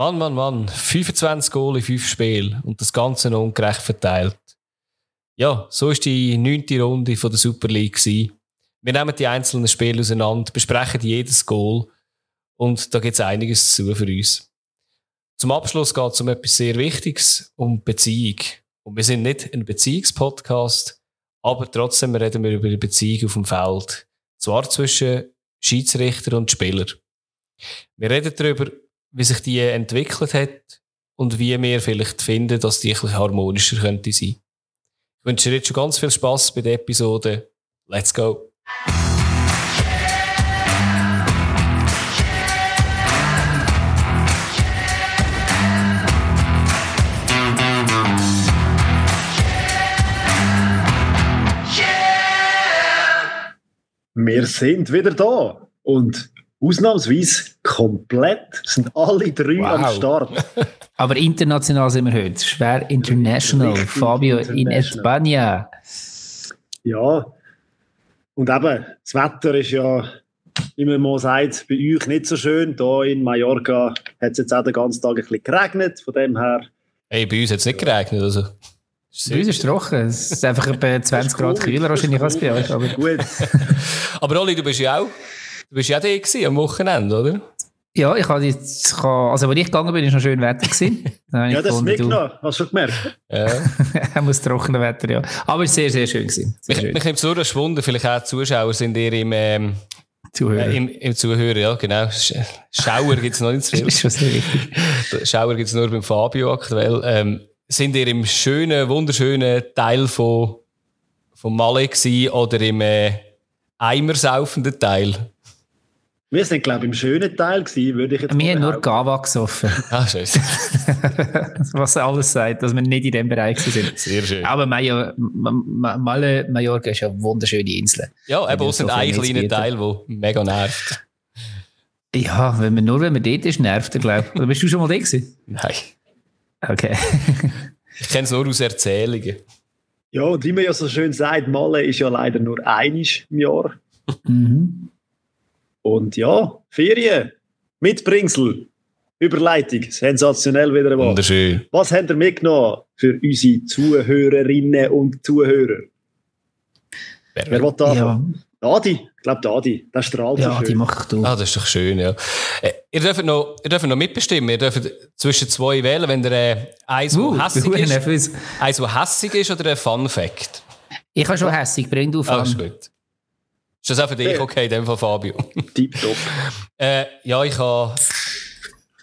Mann, Mann, Mann. 25 Goal in 5 Spielen und das Ganze noch ungerecht verteilt. Ja, so ist die neunte Runde von der Super League gewesen. Wir nehmen die einzelnen Spiele auseinander, besprechen jedes Goal und da gibt es einiges zu für uns. Zum Abschluss geht es um etwas sehr Wichtiges, um Beziehung. Und wir sind nicht ein Beziehungspodcast, aber trotzdem reden wir über die Beziehung auf dem Feld. Zwar zwischen Schiedsrichter und Spieler. Wir reden darüber, wie sich die entwickelt hat und wie wir vielleicht finden, dass die ein harmonischer könnte sein. Ich wünsche dir jetzt schon ganz viel Spaß bei der Episode. Let's go! Wir sind wieder da und ausnahmsweise komplett sind alle drei wow. am Start. Aber international sind wir heute. Schwer international. Fabio international. in Espana. Ja. Und eben, das Wetter ist ja, wie man mal sagt, bei euch nicht so schön. Hier in Mallorca hat es jetzt auch den ganzen Tag ein bisschen geregnet. Von dem her. Hey, bei uns hat es nicht geregnet. Also. Bei uns ist es trocken. Es ist einfach etwa 20 Grad kühler wahrscheinlich als bei euch. Aber gut. aber Oli, du bist ja auch, du bist ja da am Wochenende, oder? Ja, ich habe jetzt, also als ich gegangen bin, war noch schön Wetter gewesen. ja, das ist mitgenommen, hast du schon gemerkt? Ja. er muss trockene Wetter, ja. Aber es war sehr, sehr schön gewesen. Sehr mich, schön. mich nimmt so das Wunder, vielleicht auch die Zuschauer sind ihr im, ähm, Zuhörer. Äh, im, Im Zuhörer, ja, genau. Schauer gibt es noch nicht so viel. ist schon sehr. Schauer gibt es nur beim Fabio aktuell. Ähm, sind ihr im schönen, wunderschönen Teil von, von Malle gewesen oder im äh, eimersaufenden Teil? Wir sind, glaube ich, im schönen Teil gewesen, würde ich jetzt Wir haben nur Gava gesoffen. Ah, schön. Was alles sagt, dass wir nicht in dem Bereich sind. Sehr schön. Aber Major, Malle, Mallorca ist ja eine wunderschöne Insel. Ja, aber es sind ein kleiner Teil, der mega nervt. Ja, wenn man, nur wenn man dort ist, nervt er, glaube ich. Oder bist du schon mal da gewesen? Nein. Okay. ich kenne es nur aus Erzählungen. Ja, und wie man ja so schön sagt, Malle ist ja leider nur einisch im Jahr. Mhm. Und ja, Ferien, Mitbringsel, Überleitung, sensationell wieder einmal. Wunderschön. Was habt ihr mitgenommen für unsere Zuhörerinnen und Zuhörer? Wer, Wer will da? Ja. Adi, ich glaube, Adi, der strahlt ja, so schön. Ja, die macht du. Ah, das ist doch schön, ja. Äh, ihr, dürft noch, ihr dürft noch mitbestimmen. Ihr dürft zwischen zwei wählen, wenn ihr äh, eins, uh, hässig ist, eins, wo hässig ist oder ein Fun Fact. Ich habe schon hässig, bring du Fun. Ah, ist gut. Ist das auch für dich okay, in dem Fall Fabio? Tipptopp. äh, ja, ich habe...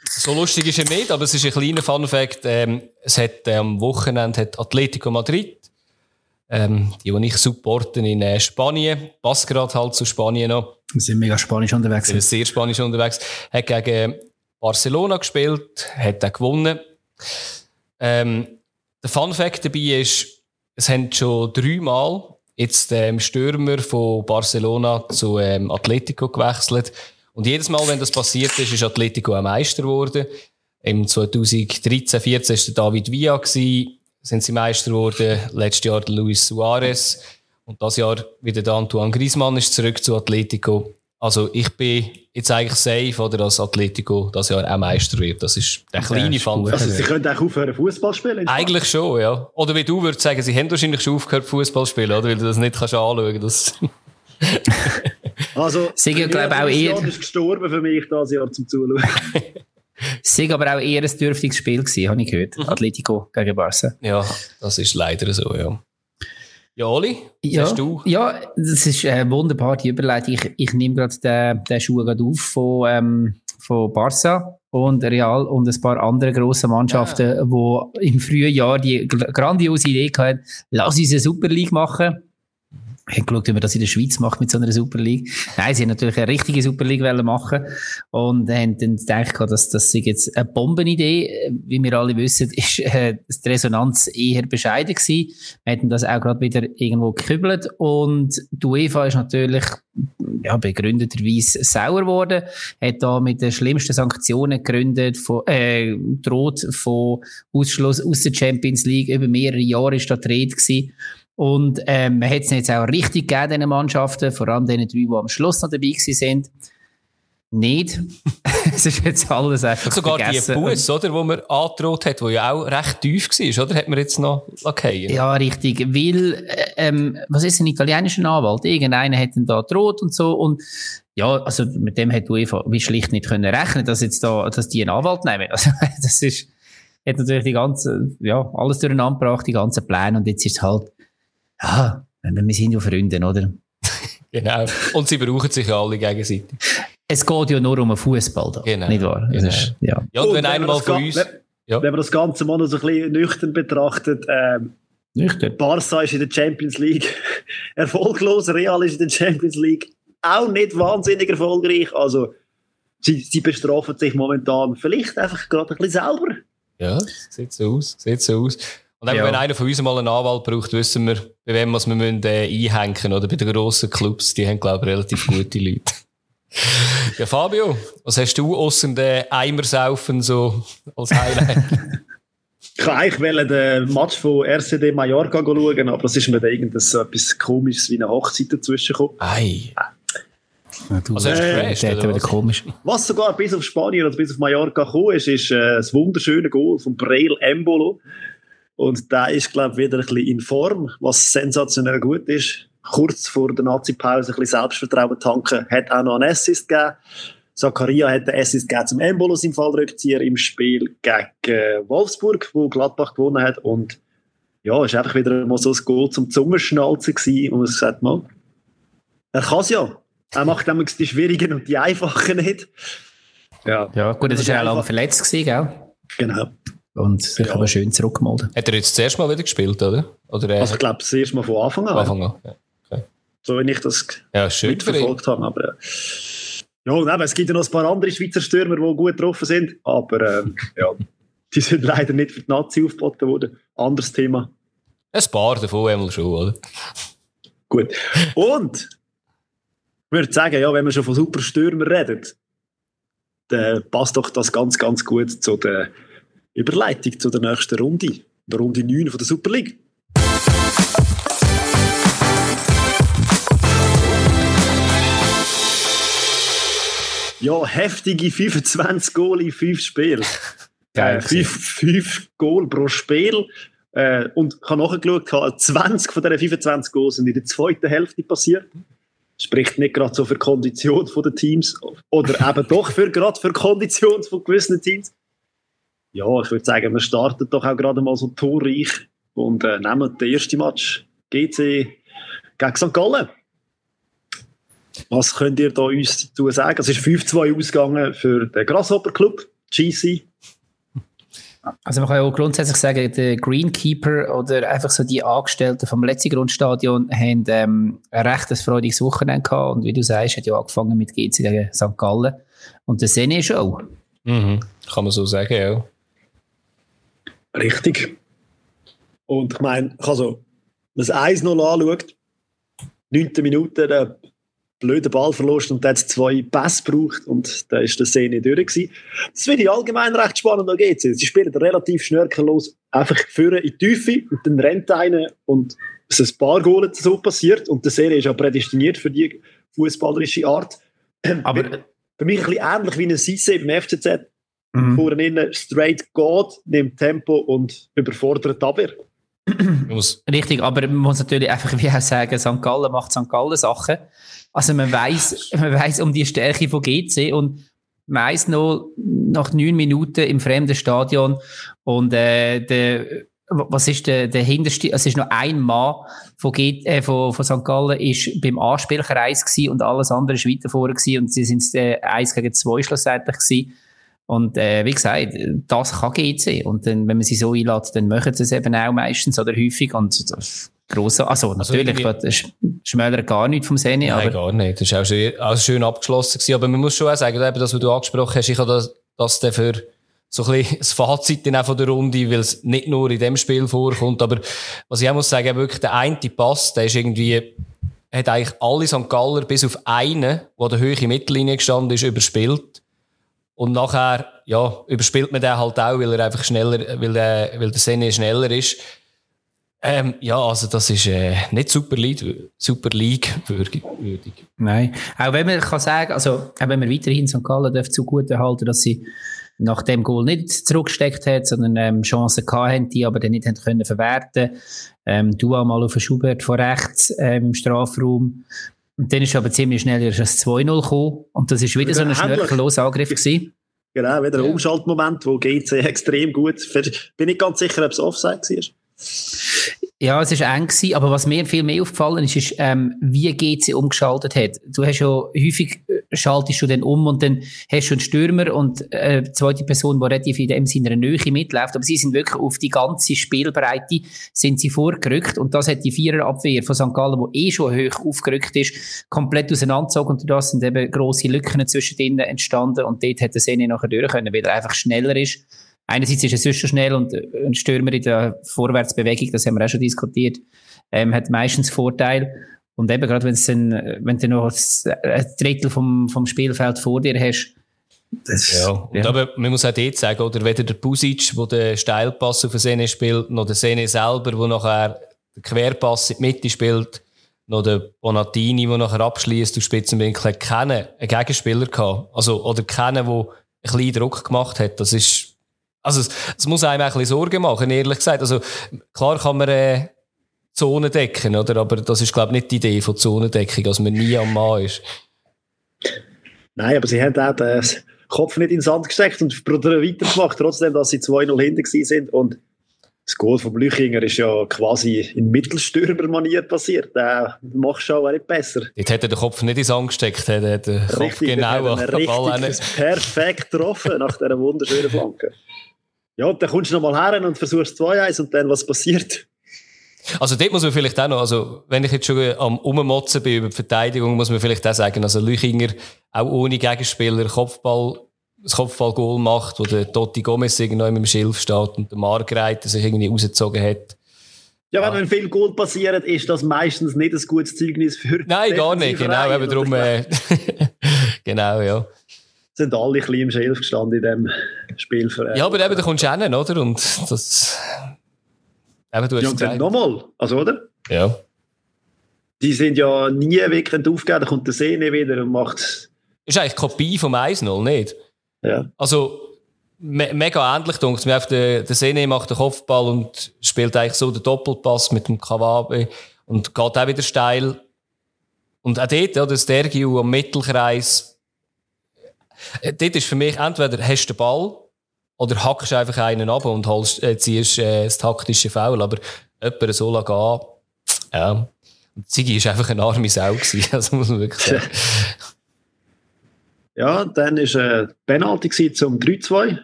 So lustig ist er nicht, aber es ist ein kleiner Fun Fact. Ähm, es hat, äh, am Wochenende hat Atletico Madrid ähm, die, die ich supporten in äh, Spanien, passt gerade halt zu Spanien noch. Wir sind mega spanisch unterwegs. Wir sind sehr spanisch unterwegs. Hat gegen Barcelona gespielt, hat auch gewonnen. Ähm, der Fun Fact dabei ist, es haben schon dreimal jetzt ähm, Stürmer von Barcelona zu ähm, Atletico gewechselt. Und jedes Mal, wenn das passiert ist, ist Atletico ein Meister geworden. Im 2013, 14 war David Villa sind sie Meister geworden. Letztes Jahr Luis Suarez. Und das Jahr wieder der Antoine Griezmann ist zurück zu Atletico. Also ich bin jetzt eigentlich safe, oder, dass Atletico das Jahr auch Meister wird. Das ist der kleine Fall. Also sie können auch aufhören Fußball spielen? Eigentlich schon, ja. Oder wie du würdest sagen, sie haben wahrscheinlich schon aufgehört Fußball spielen, oder? Weil du das nicht kannst anschauen kannst. also, sie glaube auch eher... ist gestorben für mich das Jahr zum Zuschauen. Es war aber auch eher ein dürftiges Spiel, gewesen, habe ich gehört. Mhm. Atletico gegen Barca. Ja, das ist leider so, ja. Ja, Oli, ja, hast du? Ja, das ist eine wunderbare Überleitung. Ich, ich nehme gerade den, den Schuh gerade auf von, ähm, von Barca und Real und ein paar andere grosse Mannschaften, ja. die im frühen Jahr die grandiose Idee hatten, lass uns eine Super League machen haben geschaut, wie man das in der Schweiz macht mit so einer Super League. Nein, sie haben natürlich eine richtige Super League machen und haben dann gedacht, dass das jetzt eine Bombenidee. Wie wir alle wissen, ist äh, die Resonanz eher bescheiden gewesen. Wir hätten das auch gerade wieder irgendwo gekübelt und die UEFA ist natürlich ja, begründeterweise sauer geworden, hat da mit den schlimmsten Sanktionen gegründet, von, äh, droht von Ausschluss aus der Champions League. Über mehrere Jahre ist da die Rede gewesen. Und ähm, man hat es jetzt auch richtig gegeben, diesen Mannschaften, vor allem den drei, die am Schluss noch dabei sind. nicht. es ist jetzt alles einfach Sogar vergessen. die Bus, oder, wo man angedroht hat, wo ja auch recht tief war, oder? Hat man jetzt noch lackieren? Ja, richtig. Weil, äh, ähm, was ist ein italienischer Anwalt? Irgendeiner hat ihn da gedroht und so. Und ja, also mit dem hat UEFA wie schlicht nicht können rechnen, dass jetzt da, dass die einen Anwalt nehmen. Also, das ist, hat natürlich die ganze, ja, alles durcheinander gebracht, die ganzen Pläne. Und jetzt ist es halt, ja, wir sind ja Freunde, oder? Genau. Und sie brauchen sich ja alle gegenseitig. Es geht ja nur um einen Fußball. Genau. Nicht wahr? Genau. Ist, ja. Ja, und, Und wenn wenn einer man mal das von uns... wenn- Ja. Wenn man das Ganze mal noch so ein bisschen nüchtern betrachtet, ähm, Nüchtern. Barca ist in der Champions League erfolglos, Real ist in der Champions League auch nicht wahnsinnig erfolgreich. Also, sie, sie bestrafen sich momentan vielleicht einfach gerade ein bisschen selber. Ja, sieht so aus. Sieht so aus. Und eben, Ja. wenn einer von uns mal einen Anwalt braucht, wissen wir, bei wem was wir müssen, äh, einhängen Oder bei den grossen Clubs, die haben, glaube ich, relativ gute Leute. ja, Fabio, was hast du außer dem Eimersaufen so als Highlight? Ich wollte eigentlich den Match von RCD Mallorca schauen, aber es ist mir da irgendetwas so etwas Komisches wie eine Hochzeit dazwischen gekommen. Ei. Du, Also hast du Äh, hat oder wieder was? komisch. Was sogar bis auf Spanien oder bis auf Mallorca gekommen ist, ist äh, das wunderschöne Goal von Braille Embolo. Und der ist, glaube ich, wieder ein bisschen in Form, was sensationell gut ist. Kurz vor der Nazi-Pause ein bisschen Selbstvertrauen tanken, hat auch noch einen Assist gegeben. Zakaria hat den Assist gegeben zum Embolo im Fallrückzieher im Spiel gegen Wolfsburg, wo Gladbach gewonnen hat. Und ja, es war einfach wieder mal so ein Goal zum Zungenschnalzen gewesen. Und man sagt, mal, er kann es ja. Er macht nämlich die schwierigen und die einfachen nicht. Ja, Ja, gut, das Also war ja auch lange verletzt, gewesen, gell? genau. Und sich Ja. aber schön zurückgemeldet. Hat er jetzt das erste Mal wieder gespielt, oder? Oder äh, Also ich glaube, das erste Mal von Anfang an, Anfang an? Ja, so wie ich das ja mitverfolgt habe. Aber, äh, ja, und eben, es gibt ja noch ein paar andere Schweizer Stürmer, die gut getroffen sind, aber ähm, ja, die sind leider nicht für die Nazi aufgeboten worden. Anderes Thema. Ein paar davon einmal schon, oder? Gut. Und ich würde sagen, ja, wenn wir schon von super Stürmer reden, dann passt doch das ganz, ganz gut zu der Überleitung zu der nächsten Runde. Der Runde 9 von der Super League. Ja, heftige 25 Goal in 5 Spielen. Geil Äh, fünf, fünf Goal pro Spiel. Äh, und ich habe nachgeschaut, gehabt, 20 von diesen 25 Goals sind in der zweiten Hälfte passiert. Spricht nicht gerade so für die Kondition der Teams. Oder eben doch für, gerade für die Kondition von gewissen Teams. Ja, ich würde sagen, wir starten doch auch gerade mal so torreich und äh, nehmen den ersten Match GC gegen St. Gallen. Was könnt ihr da uns dazu sagen? Es ist 5-2 ausgegangen für den Grasshopper Club, GC. Also man kann ja auch grundsätzlich sagen, der Greenkeeper oder einfach so die Angestellten vom letzten Grundstadion haben ähm, ein recht freudiges Wochenende gehabt und wie du sagst, hat ja angefangen mit GC gegen St. Gallen und der Sene Show. Mhm. Kann man so sagen, ja. Richtig. Und ich meine, also das 1-0 anschaut, 9. Minute, der blöde Ballverlust und dann hat es zwei Pässe gebraucht und da ist der Szene durch gewesen. Das finde ich allgemein recht spannend an GC. Sie spielen relativ schnörkellos einfach führen in die Tiefe und dann rennt einer und es ist ein paar Goal so passiert und der Serie ist ja prädestiniert für die fußballerische Art. Aber Für mich ein bisschen ähnlich wie ein Cisse beim FCZ, mhm. vorne innen straight geht, nimmt Tempo und überfordert Abwehr. Richtig, aber man muss natürlich einfach wie auch sagen, St. Gallen macht St. Gallen Sachen. Also man weiß, man weiß um die Stärke von GC und meist noch nach neun Minuten im fremden Stadion und äh, der was ist der, der hinterste, es ist noch ein Mann von, G, äh, von, von St. Gallen ist beim Anspielkreis gewesen und alles andere ist weiter vorne gewesen und sie sind äh, eins gegen zwei schlussendlich gewesen. Und äh, wie gesagt, das kann GC. Und dann, wenn man sie so einlädt, dann machen sie es eben auch meistens oder häufig. Und das grosse, also, natürlich, irgendwie- das sch- schmälert gar nicht vom Sene, Nein, aber gar nicht. Das war auch schön, auch schön abgeschlossen. Gewesen. Aber man muss schon auch sagen, eben das, was du angesprochen hast, ich habe das, das dann für so ein bisschen das Fazit dann auch von der Runde, weil es nicht nur in dem Spiel vorkommt. Aber was ich auch muss sagen, wirklich der eine Pass, der ist irgendwie, hat eigentlich alle St. Galler bis auf einen, der der höchsten Mittellinie gestanden ist, überspielt. Und nachher, ja, überspielt man den halt auch, weil er einfach schneller, weil der, weil der Sene schneller ist. Ähm, ja, also das ist äh, nicht Super League, Super League würdig. Nein, auch wenn man kann sagen, also auch wenn man weiterhin St. Gallen darf zugute halten, dass sie nach dem Goal nicht zurückgesteckt hat, sondern ähm, Chancen gehabt die aber dann nicht haben können verwerten. Ähm, du mal auf den Schubert von rechts ähm, Strafraum. Und dann ist aber ziemlich schnell erst ein 2-0 gekommen. Und das ist wieder, wieder so ein schnörkelloser Angriff gewesen. Genau, wieder ein ja. Umschaltmoment, wo GC extrem gut. Bin nicht ganz sicher, ob es Offside war. Ja, es war eng gewesen, aber was mir viel mehr aufgefallen ist, ist, ähm, wie GC umgeschaltet hat. Du hast ja häufig, äh, schaltest du dann um und dann hast du einen Stürmer und äh, die zweite Person, die relativ in dem Sinne Nähe mitläuft, aber sie sind wirklich auf die ganze Spielbreite sind sie vorgerückt und das hat die Viererabwehr von St. Gallen, die eh schon hoch aufgerückt ist, komplett auseinandergezogen und da sind eben grosse Lücken zwischen denen entstanden und dort hätte Sene nachher durch können, weil er einfach schneller ist einerseits ist er sonst schon schnell und ein Stürmer in der Vorwärtsbewegung, das haben wir auch schon diskutiert, ähm, hat meistens Vorteil. Und eben gerade, dann, wenn du noch ein Drittel vom, vom Spielfeld vor dir hast, das, ja, und ja. aber man muss auch dort sagen, oder weder der Pusic, der den Steilpass auf den Sene spielt, noch der Sene selber, der nachher den Querpass in die Mitte spielt, noch der Bonatini, der nachher abschließt, du Spitzenwinkel, keinen Gegenspieler gehabt. Also, oder keinen, der ein bisschen Druck gemacht hat. Das ist also, es, es muss einem ein bisschen Sorgen machen, ehrlich gesagt. Also, klar kann man äh, Zonen decken, oder? Aber das ist, glaube ich, nicht die Idee von Zonendeckung, dass man nie am Mann ist. Nein, aber sie haben auch den Kopf nicht in den Sand gesteckt und weitergemacht, trotzdem, dass sie 2-0 hinten sind. Und das Goal von Blüchinger ist ja quasi in Mittelstürmer-Manier passiert. Der macht schon auch nicht besser. Jetzt hätte der Kopf nicht in den Sand gesteckt, hätte den Kopf richtig, genau an den Ball perfekt getroffen nach dieser wunderschönen Flanke. Ja, und dann kommst du nochmal her und versuchst 2-1 und dann was passiert? Also dort muss man vielleicht auch noch, also wenn ich jetzt schon am Ummotzen bin über die Verteidigung, muss man vielleicht auch sagen, also Lüchinger auch ohne Gegenspieler Kopfball, das Kopfballgoal macht, wo der Totti Gomez irgendwo im Schilf steht und der Margreiter sich irgendwie rausgezogen hat. Ja, wenn, wenn viel Goal passiert, ist das meistens nicht ein gutes Zeugnis für Nein, gar nicht, genau, eben darum, äh, genau, ja sind alle ein bisschen im Schilf gestanden in diesem Spiel. ja, aber eben, da kommst du hin, oder? Und das... Eben, du hast ja, und dann nochmal, also, oder? Ja. Die sind ja nie wirklich aufgegeben, da kommt der Sehne wieder und macht... Ist eigentlich Kopie vom 1-0, nicht? Ja. Also, me mega ähnlich, denke ich. Der, der Sene macht den Kopfball und spielt eigentlich so den Doppelpass mit dem Kawabe und geht auch wieder steil. Und auch dort, oder, das Dergiu am Mittelkreis äh, dort ist für mich entweder hast du den Ball oder hackst einfach einen ab und holst, äh, ziehst äh, das taktische Foul. Aber jemand so lange gehen, ja. Und Ziggy war einfach eine arme Sau. Gewesen, also muss man wirklich sagen. Ja, dann war äh, Penalty zum 3-2.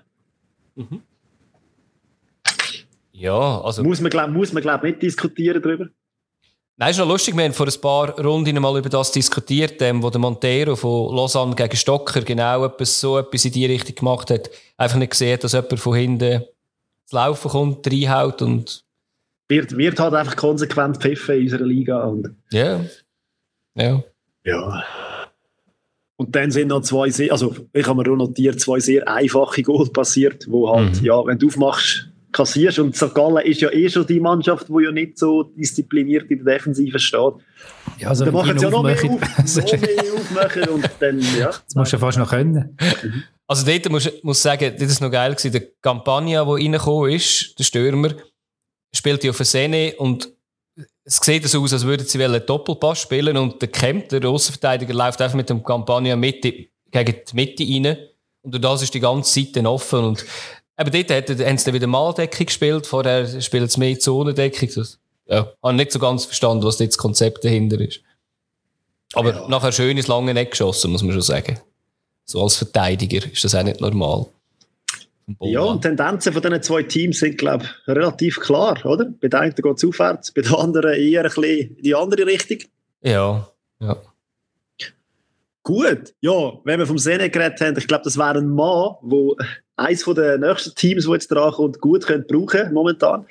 Mhm. Ja, also. Muss man, glaube glaub, nicht diskutieren darüber. Nein, ist noch lustig. Wir haben vor ein paar Runden mal über das diskutiert, ähm, wo der Montero von Lausanne gegen Stocker genau etwas, so etwas in die Richtung gemacht hat. Einfach nicht gesehen, dass jemand von hinten zu laufen kommt, reinhaut und... Wird, wird halt einfach konsequent pfiffen in unserer Liga. Und ja. Ja. Ja. Und dann sind noch zwei sehr, also ich habe mir auch notiert, zwei sehr einfache Goals passiert, wo halt, mhm. ja, wenn du aufmachst, kassierst. Und St. Gallen ist ja eh schon die Mannschaft, die ja nicht so diszipliniert in der Defensive steht. Ja, also dann machen sie ja noch mehr, auf, noch mehr aufmachen und dann, ja. Das musst du fast noch können. Also dort muss ich muss sagen, das war noch geil gewesen. Der Campagna, der reingekommen ist, der Stürmer, spielt ja auf der Sene und es sieht so aus, als würden sie einen Doppelpass spielen und der Kemp, der Außenverteidiger, läuft einfach mit dem Campagna Mitte, gegen die Mitte rein. Und das ist die ganze Seite offen und aber dort haben sie dann wieder Maldeckung gespielt, vorher spielen sie mehr Zonendeckung. Das, ja, habe nicht so ganz verstanden, was jetzt das Konzept dahinter ist. Aber ja. nachher schön ins lange Eck geschossen, muss man schon sagen. So als Verteidiger ist das auch nicht normal. Ja, und die Tendenzen von diesen zwei Teams sind, glaube ich, relativ klar, oder? Bei den einen geht es aufwärts, bei den anderen eher ein bisschen in die andere Richtung. Ja, ja. Gut, ja, wenn wir vom Sene geredet haben, ich glaube, das wäre ein Mann, der eines der nächsten Teams, die jetzt dran kommt, gut könnte brauchen momentan.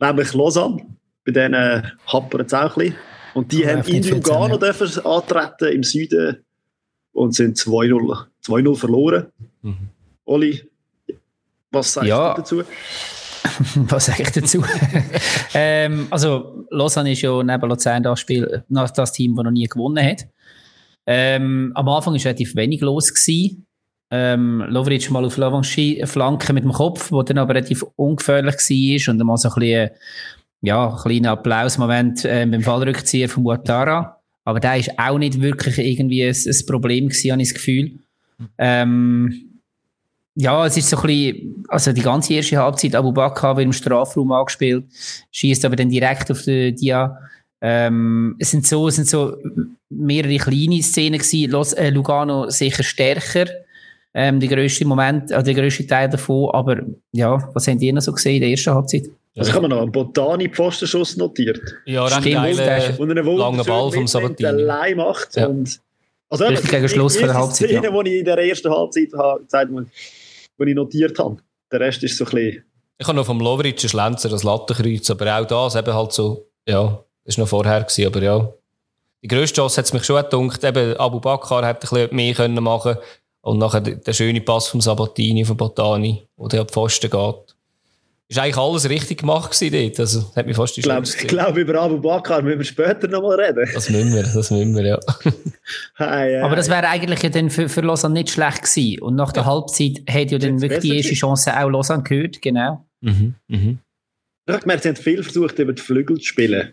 Nämlich Lausanne. Bei denen happert es auch ein bisschen. Und die ja, haben in Lugano dürfen antreten im Süden und sind 2-0 verloren. Mhm. Oli, was sagst ja. du dazu? Was sage ich dazu? ähm, also, Lausanne ist ja neben Luzern das Spiel, das Team, das noch nie gewonnen hat. Ähm, am Anfang war relativ wenig los. Gewesen. Ähm, Lovric mal auf Flanke mit dem Kopf, wo dann aber relativ ungefährlich war und mal so ein bisschen, ja, ein kleiner Applausmoment äh, beim Fallrückzieher von Guattara. Aber der ist auch nicht wirklich irgendwie ein, ein Problem gewesen, habe ich das Gefühl. Ähm, ja, es ist so ein bisschen, also die ganze erste Halbzeit, Abu Bakr wird im Strafraum angespielt, schießt aber dann direkt auf die Dia. Ähm, es sind so, es sind so mehrere kleine Szenen gewesen. Äh, Lugano sicher stärker, ähm, der grösste Moment, äh, der grösste Teil davon. Aber ja, was haben die noch so gesehen in der ersten Halbzeit? Was kann man noch? Ein Botani-Pfostenschuss notiert. Ja, recht geile, und einen langen Ball vom Sabatini. allein macht. Ja. Und, also Richtig gegen Schluss von der Halbzeit, Szene, ja. die ich in der ersten Halbzeit habe, gesagt habe, die ich notiert habe. Der Rest ist so ein bisschen... Ich habe noch vom Lovric einen Schlenzer, das Lattenkreuz, aber auch das eben halt so, ja, das war noch vorher, gewesen, aber ja. Die grösste Chance hat es mich schon gedacht, eben Abu Bakr hätte ein bisschen mehr können machen und nachher der schöne Pass vom Sabatini, von Botani, wo der ab Pfosten geht. Ist eigentlich alles richtig gemacht dort, also das hat mich fast die Ich glaube, über Abu Bakr müssen wir später noch mal reden. Das müssen wir, das müssen wir, ja. Hey, Aber das hey. wäre eigentlich ja dann für, für Lausanne nicht schlecht gewesen. Und nach der Halbzeit hat ja dann wirklich die erste. Chance auch Lausanne gehört, genau. Mhm, mhm. Ich habe gemerkt, sie haben viel versucht, über die Flügel zu spielen.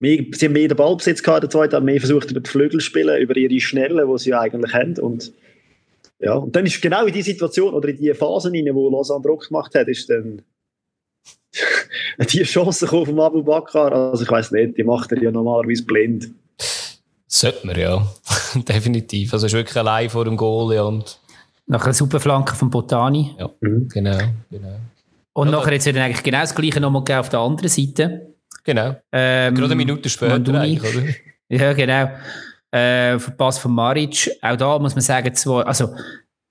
Mehr, sie haben mehr den Ballbesitz gehabt, der zweite haben mehr versucht, über die Flügel zu spielen, über ihre Schnelle, die sie ja eigentlich haben. Und, ja, und dann ist genau in die Situation oder in die Phasen rein, wo Lausanne Druck gemacht hat, ist dann die Chance gekommen vom Abu Bakr. Also ich weiß nicht, die macht er ja normalerweise blind. Sollte man, ja. Definitiv. Also ist wirklich allein vor dem Goal ja, und Nach einer super Flanke von Botani. ja, Mhm. genau, genau. Und Ja, nachher ja dann eigentlich genau das Gleiche nochmal auf der anderen Seite. Genau. Ähm, Gerade eine Minute später Manduni. eigentlich, oder? Ja, genau. Äh, Verpass von Maric. Auch da muss man sagen, zwei, also,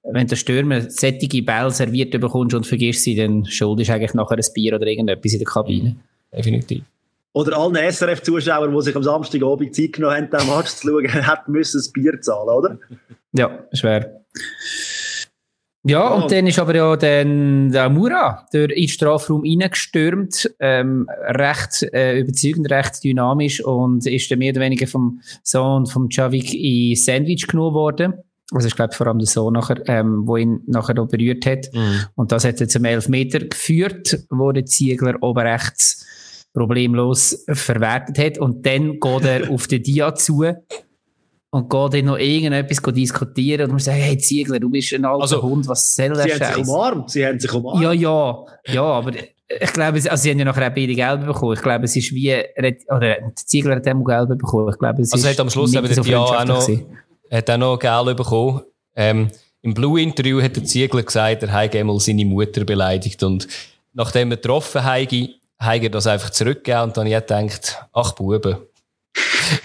wenn der Stürmer sättige Bälle serviert bekommst und vergisst sie, dann schuldest du eigentlich nachher ein Bier oder irgendetwas in der Kabine. Definitiv. Oder allen SRF-Zuschauern, die sich am Samstagabend Zeit genommen haben, den Match zu schauen, hätten müssen ein Bier zahlen, oder? Ja, schwer. Ja, Ja. und dann ist aber ja dann der Mura durch in den Strafraum reingestürmt, ähm, recht äh, überzeugend, recht dynamisch und ist dann mehr oder weniger vom Sohn vom Javik in Sandwich genommen worden. Also ich glaube vor allem der Sohn nachher, ähm, wo ihn nachher noch berührt hat. Mhm. Und das hat er zum Elfmeter geführt, wo der Ziegler oben rechts problemlos verwertet hat. Und dann geht er auf den Dia zu und geht dann noch irgendetwas diskutieren und muss sagen, hey Ziegler, du bist ein alter Also, Hund, was soll der Sie haben sich umarmt, sie haben sich umarmt. Ja, ja, ja, aber ich glaube, also sie haben ja nachher beide Gelbe bekommen. Ich glaube, es ist wie, oder der Ziegler hat auch Gelbe bekommen. Ich glaube, es Also ist hat am Schluss eben so Dia auch noch- hat auch noch Geld bekommen. Ähm, Im Blue-Interview hat der Ziegler gesagt, er habe einmal seine Mutter beleidigt und nachdem er getroffen habe, habe er das einfach zurückgegeben und dann habe ich gedacht, ach Buben.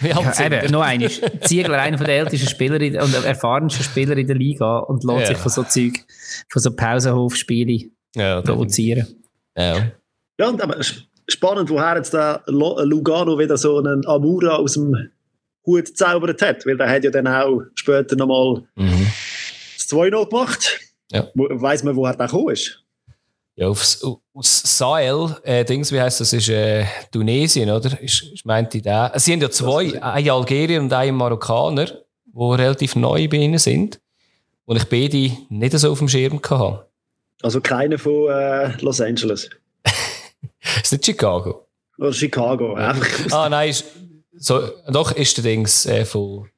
Wie alt Ja, eben, noch einmal. Ziegler, einer der ältesten Spieler in, und erfahrensten Spieler in der Liga und lässt Ja. sich von so Zeug, von so Pausenhofspielen Ja, provozieren. ja. Ja, und aber sp- spannend, woher jetzt der Lo- Lugano wieder so einen Amura aus dem Hut gezaubert hat, weil der hat ja dann auch später nochmal Mhm. das 2-0 gemacht. Ja. Wo, weiss man, woher der gekommen ist? Ja, aufs, aus Sahel, äh, Dings, wie heisst das, ist äh, Tunesien, oder? Ist, ist meinte ich der. Sie haben ja zwei, ein Algerier und ein Marokkaner, die relativ neu bei ihnen sind. Und ich beide nicht so auf dem Schirm hatte. Also keiner von äh, Los Angeles. Ist nicht Chicago? Oder Chicago. Einfach. Ah, nein, ist, so, doch ist der Dings äh, von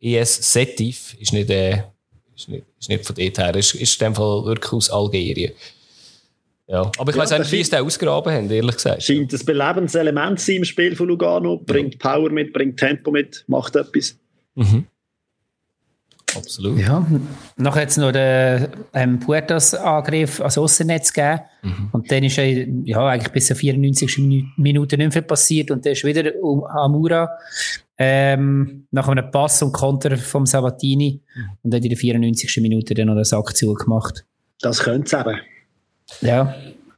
ES Setif, ist nicht, äh, ist nicht, ist nicht von dort her, ist, ist in dem Fall wirklich aus Algerien. Ja, aber ich Ja, weiß auch nicht, wie sie den ausgraben haben, ehrlich gesagt. Scheint ein belebendes Element zu sein im Spiel von Lugano. Bringt Power mit, bringt Tempo mit, macht etwas. Mhm. Absolut. Ja, nachher hat es noch den ähm, Puertas-Angriff ans Aussennetz gegeben. Mhm. Und dann ist er, ja, eigentlich bis zur 94. Minu- Minute nicht mehr passiert. Und dann ist wieder um Amura ähm, nach einem Pass und Konter vom Sabatini. Mhm. Und dann in der 94. Minute dann noch eine Sack zugemacht. Das könnte es eben. Ja,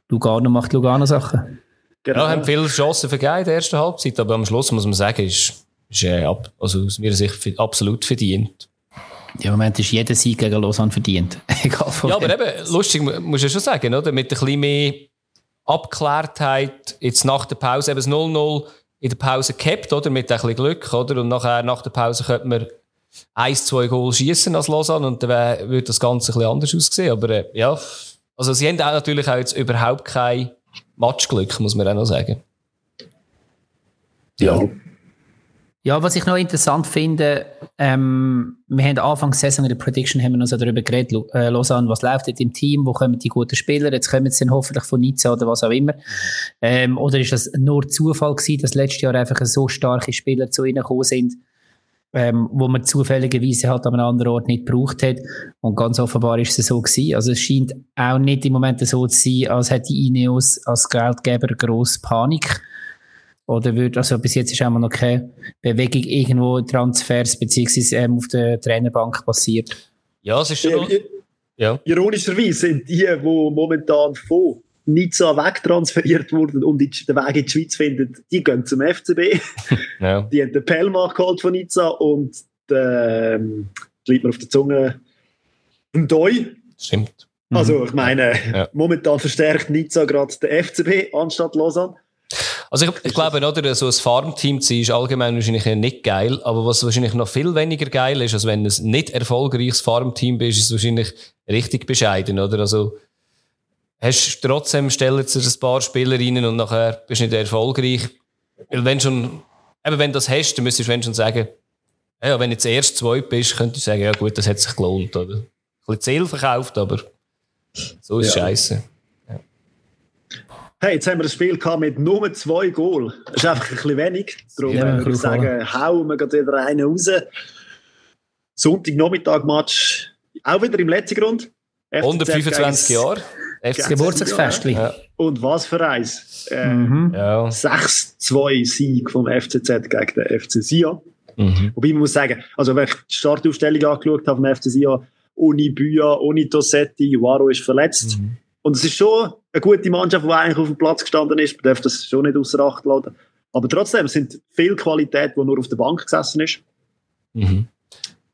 Lugano macht Lugano-Sachen. Genau. Ja, haben viele Chancen vergeben in der ersten Halbzeit, aber am Schluss muss man sagen, ist, ist äh, ab, also aus meiner Sicht absolut verdient. Im Moment ist jeder Sieg gegen Lausanne verdient. Egal ja, aber eben, lustig, muss ich schon sagen, oder? Mit ein bisschen mehr Abgeklärtheit, jetzt nach der Pause, eben das 0-0 in der Pause gehabt, oder? Mit ein bisschen Glück, oder? Und nachher, nach der Pause könnte man eins, zwei Goal schießen als Lausanne und dann würde das Ganze ein bisschen anders aussehen. Aber äh, ja, also sie haben auch natürlich auch jetzt überhaupt kein Matchglück, muss man auch noch sagen. Ja. Ja, was ich noch interessant finde, ähm, wir haben Anfang der Saison in der Prediction haben wir noch so darüber geredet, äh, Lausanne, was läuft jetzt im Team, wo kommen die guten Spieler, jetzt kommen sie dann hoffentlich von Nizza oder was auch immer. Ähm, oder ist das nur Zufall gewesen, dass letztes Jahr einfach so starke Spieler zu ihnen gekommen sind, ähm, wo man zufälligerweise halt an einem anderen Ort nicht gebraucht hat. Und ganz offenbar ist es so gewesen. Also es scheint auch nicht im Moment so zu sein, als hätte Ineos als Geldgeber grosse Panik oder wird, also bis jetzt ist auch noch keine Bewegung irgendwo Transfers beziehungsweise ähm, auf der Trainerbank passiert. Ja, es ist schon. Ja, ja. Ironischerweise sind die, die momentan von Nizza wegtransferiert wurden und den Weg in die Schweiz finden, die gehen zum FCB. ja. Die haben den Pelma geholt von Nizza und ähm, liegt mir auf der Zunge ein Doi. Stimmt. Also ich meine, ja. momentan verstärkt Nizza gerade den FCB anstatt Lausanne. Also ich, ich glaube, oder, so ein Farmteam zu sein, ist allgemein wahrscheinlich nicht geil, aber was wahrscheinlich noch viel weniger geil ist, als wenn es nicht erfolgreiches Farmteam bist, ist es wahrscheinlich richtig bescheiden, oder? Also, hast trotzdem, stellen sie ein paar Spieler rein und nachher bist du nicht erfolgreich. Weil wenn schon, eben wenn du das hast, dann müsstest du schon sagen, ja, wenn du jetzt erst zwei bist, könntest du sagen, ja gut, das hat sich gelohnt, oder? Ein bisschen Ziel verkauft, aber so ist ja. scheiße. Hey, jetzt haben wir ein Spiel gehabt mit nur zwei Goal. Das ist einfach ein bisschen wenig. Darum ja, würde ich sagen, hauen wir gerade wieder einen raus. Sonntagnachmittag-Match, auch wieder im letzten Grund. 125 Jahre. Geburtstagsfestli. Ja. Und was für eins. Äh, mhm. ja. 6-2 Sieg vom FCZ gegen den FC Sion. Mhm. Wobei man muss sagen, also wenn ich die Startaufstellung angeschaut habe vom FC Sion, ohne Büa, ohne Tossetti, Waro ist verletzt. Mhm. Und es ist schon eine gute Mannschaft, die eigentlich auf dem Platz gestanden ist. Man darf das schon nicht außer Acht lassen. Aber trotzdem sind viel Qualität, die nur auf der Bank gesessen ist. Mhm.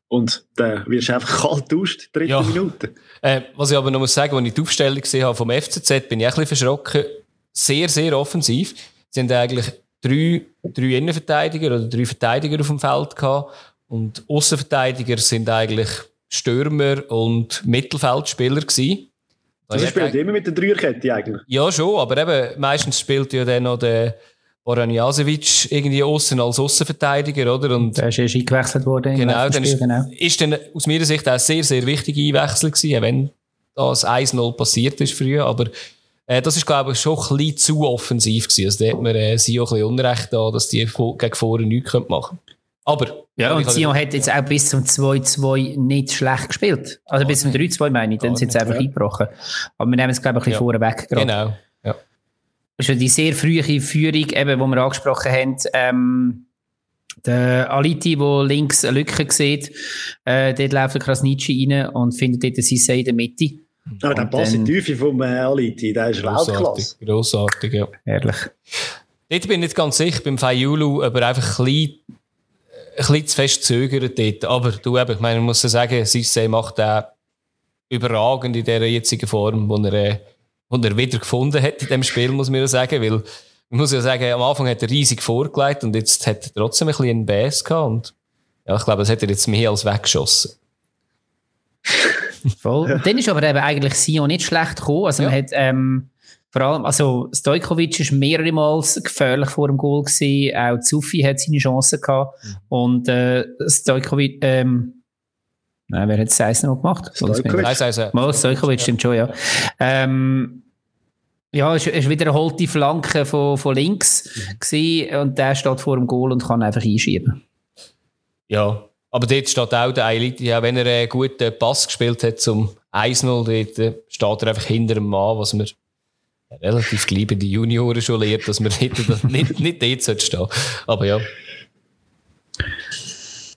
Und dann wirst du einfach kalt duscht, dritte ja. Minute. Äh, was ich aber noch muss sagen, als ich die Aufstellung gesehen habe vom FCZ, bin ich ein bisschen verschrocken. Sehr, sehr offensiv. Sie haben eigentlich drei, drei Innenverteidiger oder drei Verteidiger auf dem Feld gehabt. Und Außenverteidiger sind eigentlich Stürmer und Mittelfeldspieler gewesen. Also spielt immer mit der Dreierkette eigentlich? Ja, schon, aber eben, meistens spielt ja dann noch der Oranjasevic irgendwie außen als Außenverteidiger, oder? Und der ist erst eingewechselt worden. Genau, dann ist, genau. ist dann aus meiner Sicht auch sehr, sehr wichtige Einwechsel gewesen, wenn das 1-0 passiert ist früher, aber äh, das ist, glaube ich, schon ein bisschen zu offensiv gewesen. Also da hat man äh, auch ein bisschen Unrecht da, dass die gegen vorne nichts machen können. Aber. Ja, und Sion hat jetzt auch bis zum 2-2 nicht schlecht gespielt. Also bis zum 3-2 meine ich, dann sind sie einfach ja. eingebrochen. Aber wir nehmen es, glaube ich, ein bisschen ja. vorher weg. Gerade. Genau. Ja. Das ist die sehr frühe Führung, eben, die wir angesprochen haben. Ähm, der Aliti, der links eine Lücke sieht, äh, dort läuft der Krasnitschi rein und findet dort Sisse in der Mitte. Aber der Pass in die Tiefe vom äh, Aliti, der ist Weltklasse. Grossartig, ja. Ehrlich. Dort bin ich nicht ganz sicher, beim Fayulu, aber einfach ein bisschen ein bisschen zu fest zögert dort. Aber du eben, ich meine, man muss ja sagen, Sisse macht auch überragend in dieser jetzigen Form, die er, die er wieder gefunden hat in dem Spiel, muss man ja sagen. Weil, ich muss ja sagen, am Anfang hat er riesig vorgelegt und jetzt hat er trotzdem ein bisschen einen Bass gehabt. Und ja, ich glaube, das hat er jetzt mehr als weggeschossen. Voll. Ja. Dann ist aber eben eigentlich Sion nicht schlecht gekommen. Also ja. man hat, ähm, vor allem, also Stojkovic ist mehrere Mal gefährlich vor dem Goal gewesen. Auch Zufi hat seine Chancen gehabt. Mhm. Und äh, Stojkovic, ähm, Nein, wer hat das Eis noch gemacht? Stojkovic. Mal Stojkovic, stimmt schon, ja. Ähm, ja, es ist wieder eine holte Flanke von, von links gewesen, und der steht vor dem Goal und kann einfach einschieben. Ja, aber dort steht auch der Eilit, ja, wenn er einen guten Pass gespielt hat zum 1-0, dort äh, steht er einfach hinter dem Mann, was wir relativ geliebte Junioren schon lehrt, dass man nicht, nicht, nicht dort stehen Aber ja.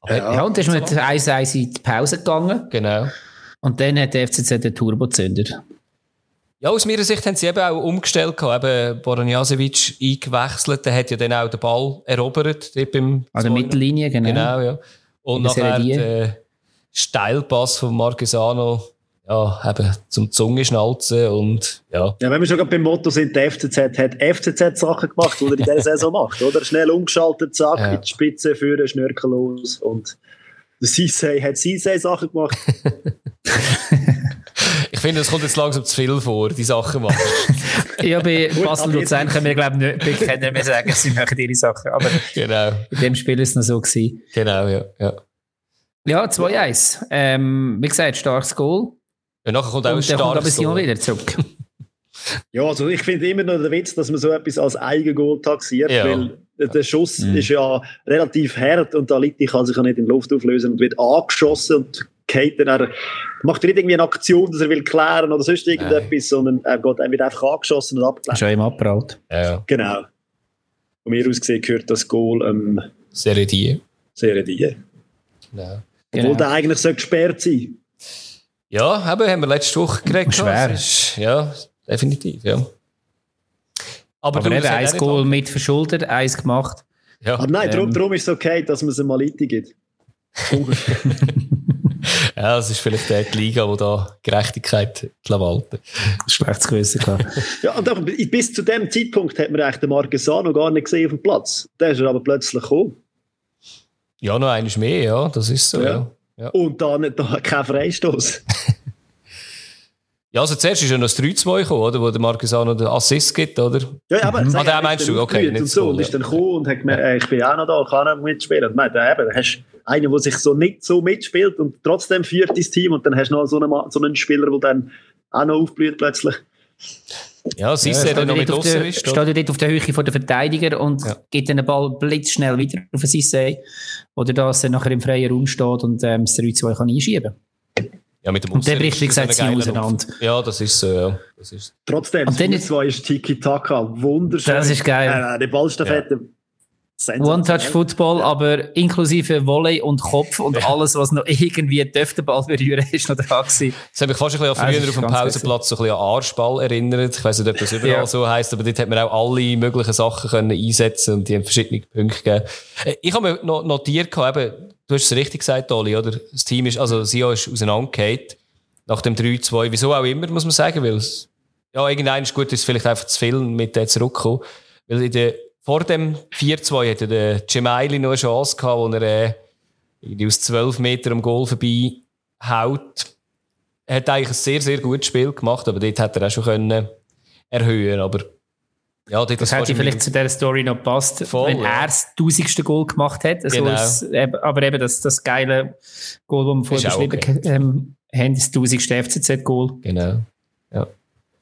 Ja, ja, und dann ist man mit 1-1 in die Pause gegangen. Genau. Und dann hat der FCZ den Turbo gezündet. Ja, aus meiner Sicht haben sie eben auch umgestellt. Gehabt. Eben Boronjasevic eingewechselt, der hat ja dann auch den Ball erobert. An der Mittellinie, genau. Genau, ja. Und nachher äh, Steilpass von Marquesano ja, eben zum Zungenschnalzen und ja. Ja, wenn wir schon gerade beim Motto sind, der FCZ hat FCZ Sachen gemacht, die er in dieser Saison macht, oder? Schnell umgeschaltet, zack, ja. in die Spitze führen, schnörkellos und der Sisei hat Sisei Sachen gemacht. ich finde, es kommt jetzt langsam zu viel vor, die Sachen machen. ja, bei Basel Luzern können wir, glaube ich, nicht mehr sagen, sie machen ihre Sachen. Aber genau. in dem Spiel ist es noch so gewesen. Genau, ja. Ja, ja 2-1. Ähm, wie gesagt, starkes Goal. Ja, nachher kommt auch ein starkes Goal. wieder zurück. ja, also ich finde immer noch den Witz, dass man so etwas als Eigengoal taxiert, ja. weil der Schuss mhm. ist ja relativ hart und der Litti kann sich ja nicht in die Luft auflösen und wird angeschossen und geht dann, er macht nicht irgendwie eine Aktion, dass er will klären oder sonst irgendetwas, Nein. sondern er, geht, er wird einfach angeschossen und abgelenkt. Ist ja ihm abgebraut. Ja. Genau. Von mir aus gesehen gehört das Goal ähm, Seredie. Seredie. Genau. Obwohl genau. der eigentlich so gesperrt sein Ja, eben, haben wir letzte Woche geredet. Schwer. Ist, ja, definitiv, ja. Aber, Aber eben ein Goal mit verschuldet, eins gemacht. Ja. Aber nein, ähm, darum, ist es okay, dass man es mal gibt. ja, das ist vielleicht die Liga, die da Gerechtigkeit walten Schlechtes Gewissen klar. ja, und auch, bis zu dem Zeitpunkt hat man eigentlich den Marquesano gar nicht gesehen auf dem Platz. Der ist aber plötzlich gekommen. Ja, noch eines mehr, ja, das ist so. Ja. ja. Und dann, dann kein Freistoß. Ja, also zuerst ist ja noch das 3-2 gekommen, oder? Wo der Marcus auch noch den Assist gibt, oder? Ja, aber mhm. ah, den meinst du? Okay, nicht und so. Und ist dann gekommen und hat gemerkt, ich bin auch noch da, kann auch mitspielen. Und meint, eben, hast einen, der sich so nicht so mitspielt und trotzdem führt dein Team und dann hast du noch so einen, so einen Spieler, der dann auch noch aufblüht plötzlich. Ja, sie ist ja, dann noch mit ist. Steht dort auf der Höhe von der Verteidiger und ja. gibt den Ball blitzschnell wieder auf den Sissé. Oder dass er nachher im freien Raum steht und ähm, das 3-2 kann einschieben kann. Ja, mit dem und der bricht, wie gesagt, sie auseinander. Ja, das ist so, ja. Das ist. Trotzdem, und dann zwei ist Tiki-Taka, wunderschön. Das ist geil. Äh, die Ballstaffette. Ja. One-Touch-Football, aber inklusive Volley und Kopf und ja. alles, was noch irgendwie den Ball berühren, ist noch dran gewesen. Das hat mich fast ein bisschen an früher auf dem Pausenplatz so ein bisschen an Arschball erinnert. Ich weiß nicht, ob das überall ja. so heisst, aber dort hat man auch alle möglichen Sachen können einsetzen und die haben verschiedene Punkte gegeben. Äh, ich habe mir noch notiert, eben, du hast es richtig gesagt, Oli, oder? Das Team ist, also Sio ist auseinandergefallen. Nach dem 3-2. Wieso auch immer, muss man sagen, weil es, ja, irgendein ist gut, ist vielleicht einfach zu viel mit der zurückkommen. Weil in der, vor dem 4-2 hatte der Gemaili noch eine Chance gehabt, wo er, äh, aus 12 Metern am Goal vorbei haut. Er hat eigentlich ein sehr, sehr gutes Spiel gemacht, aber dort hätte er auch schon können erhöhen, aber ja, das hätte vielleicht zu dieser Story noch gepasst, Voll, wenn er das tausendste Goal gemacht hat. Also genau. es, aber eben das, das geile Goal, das wir vorher beschrieben okay. ähm, haben, das tausendste FCZ-Goal. Genau. Ja.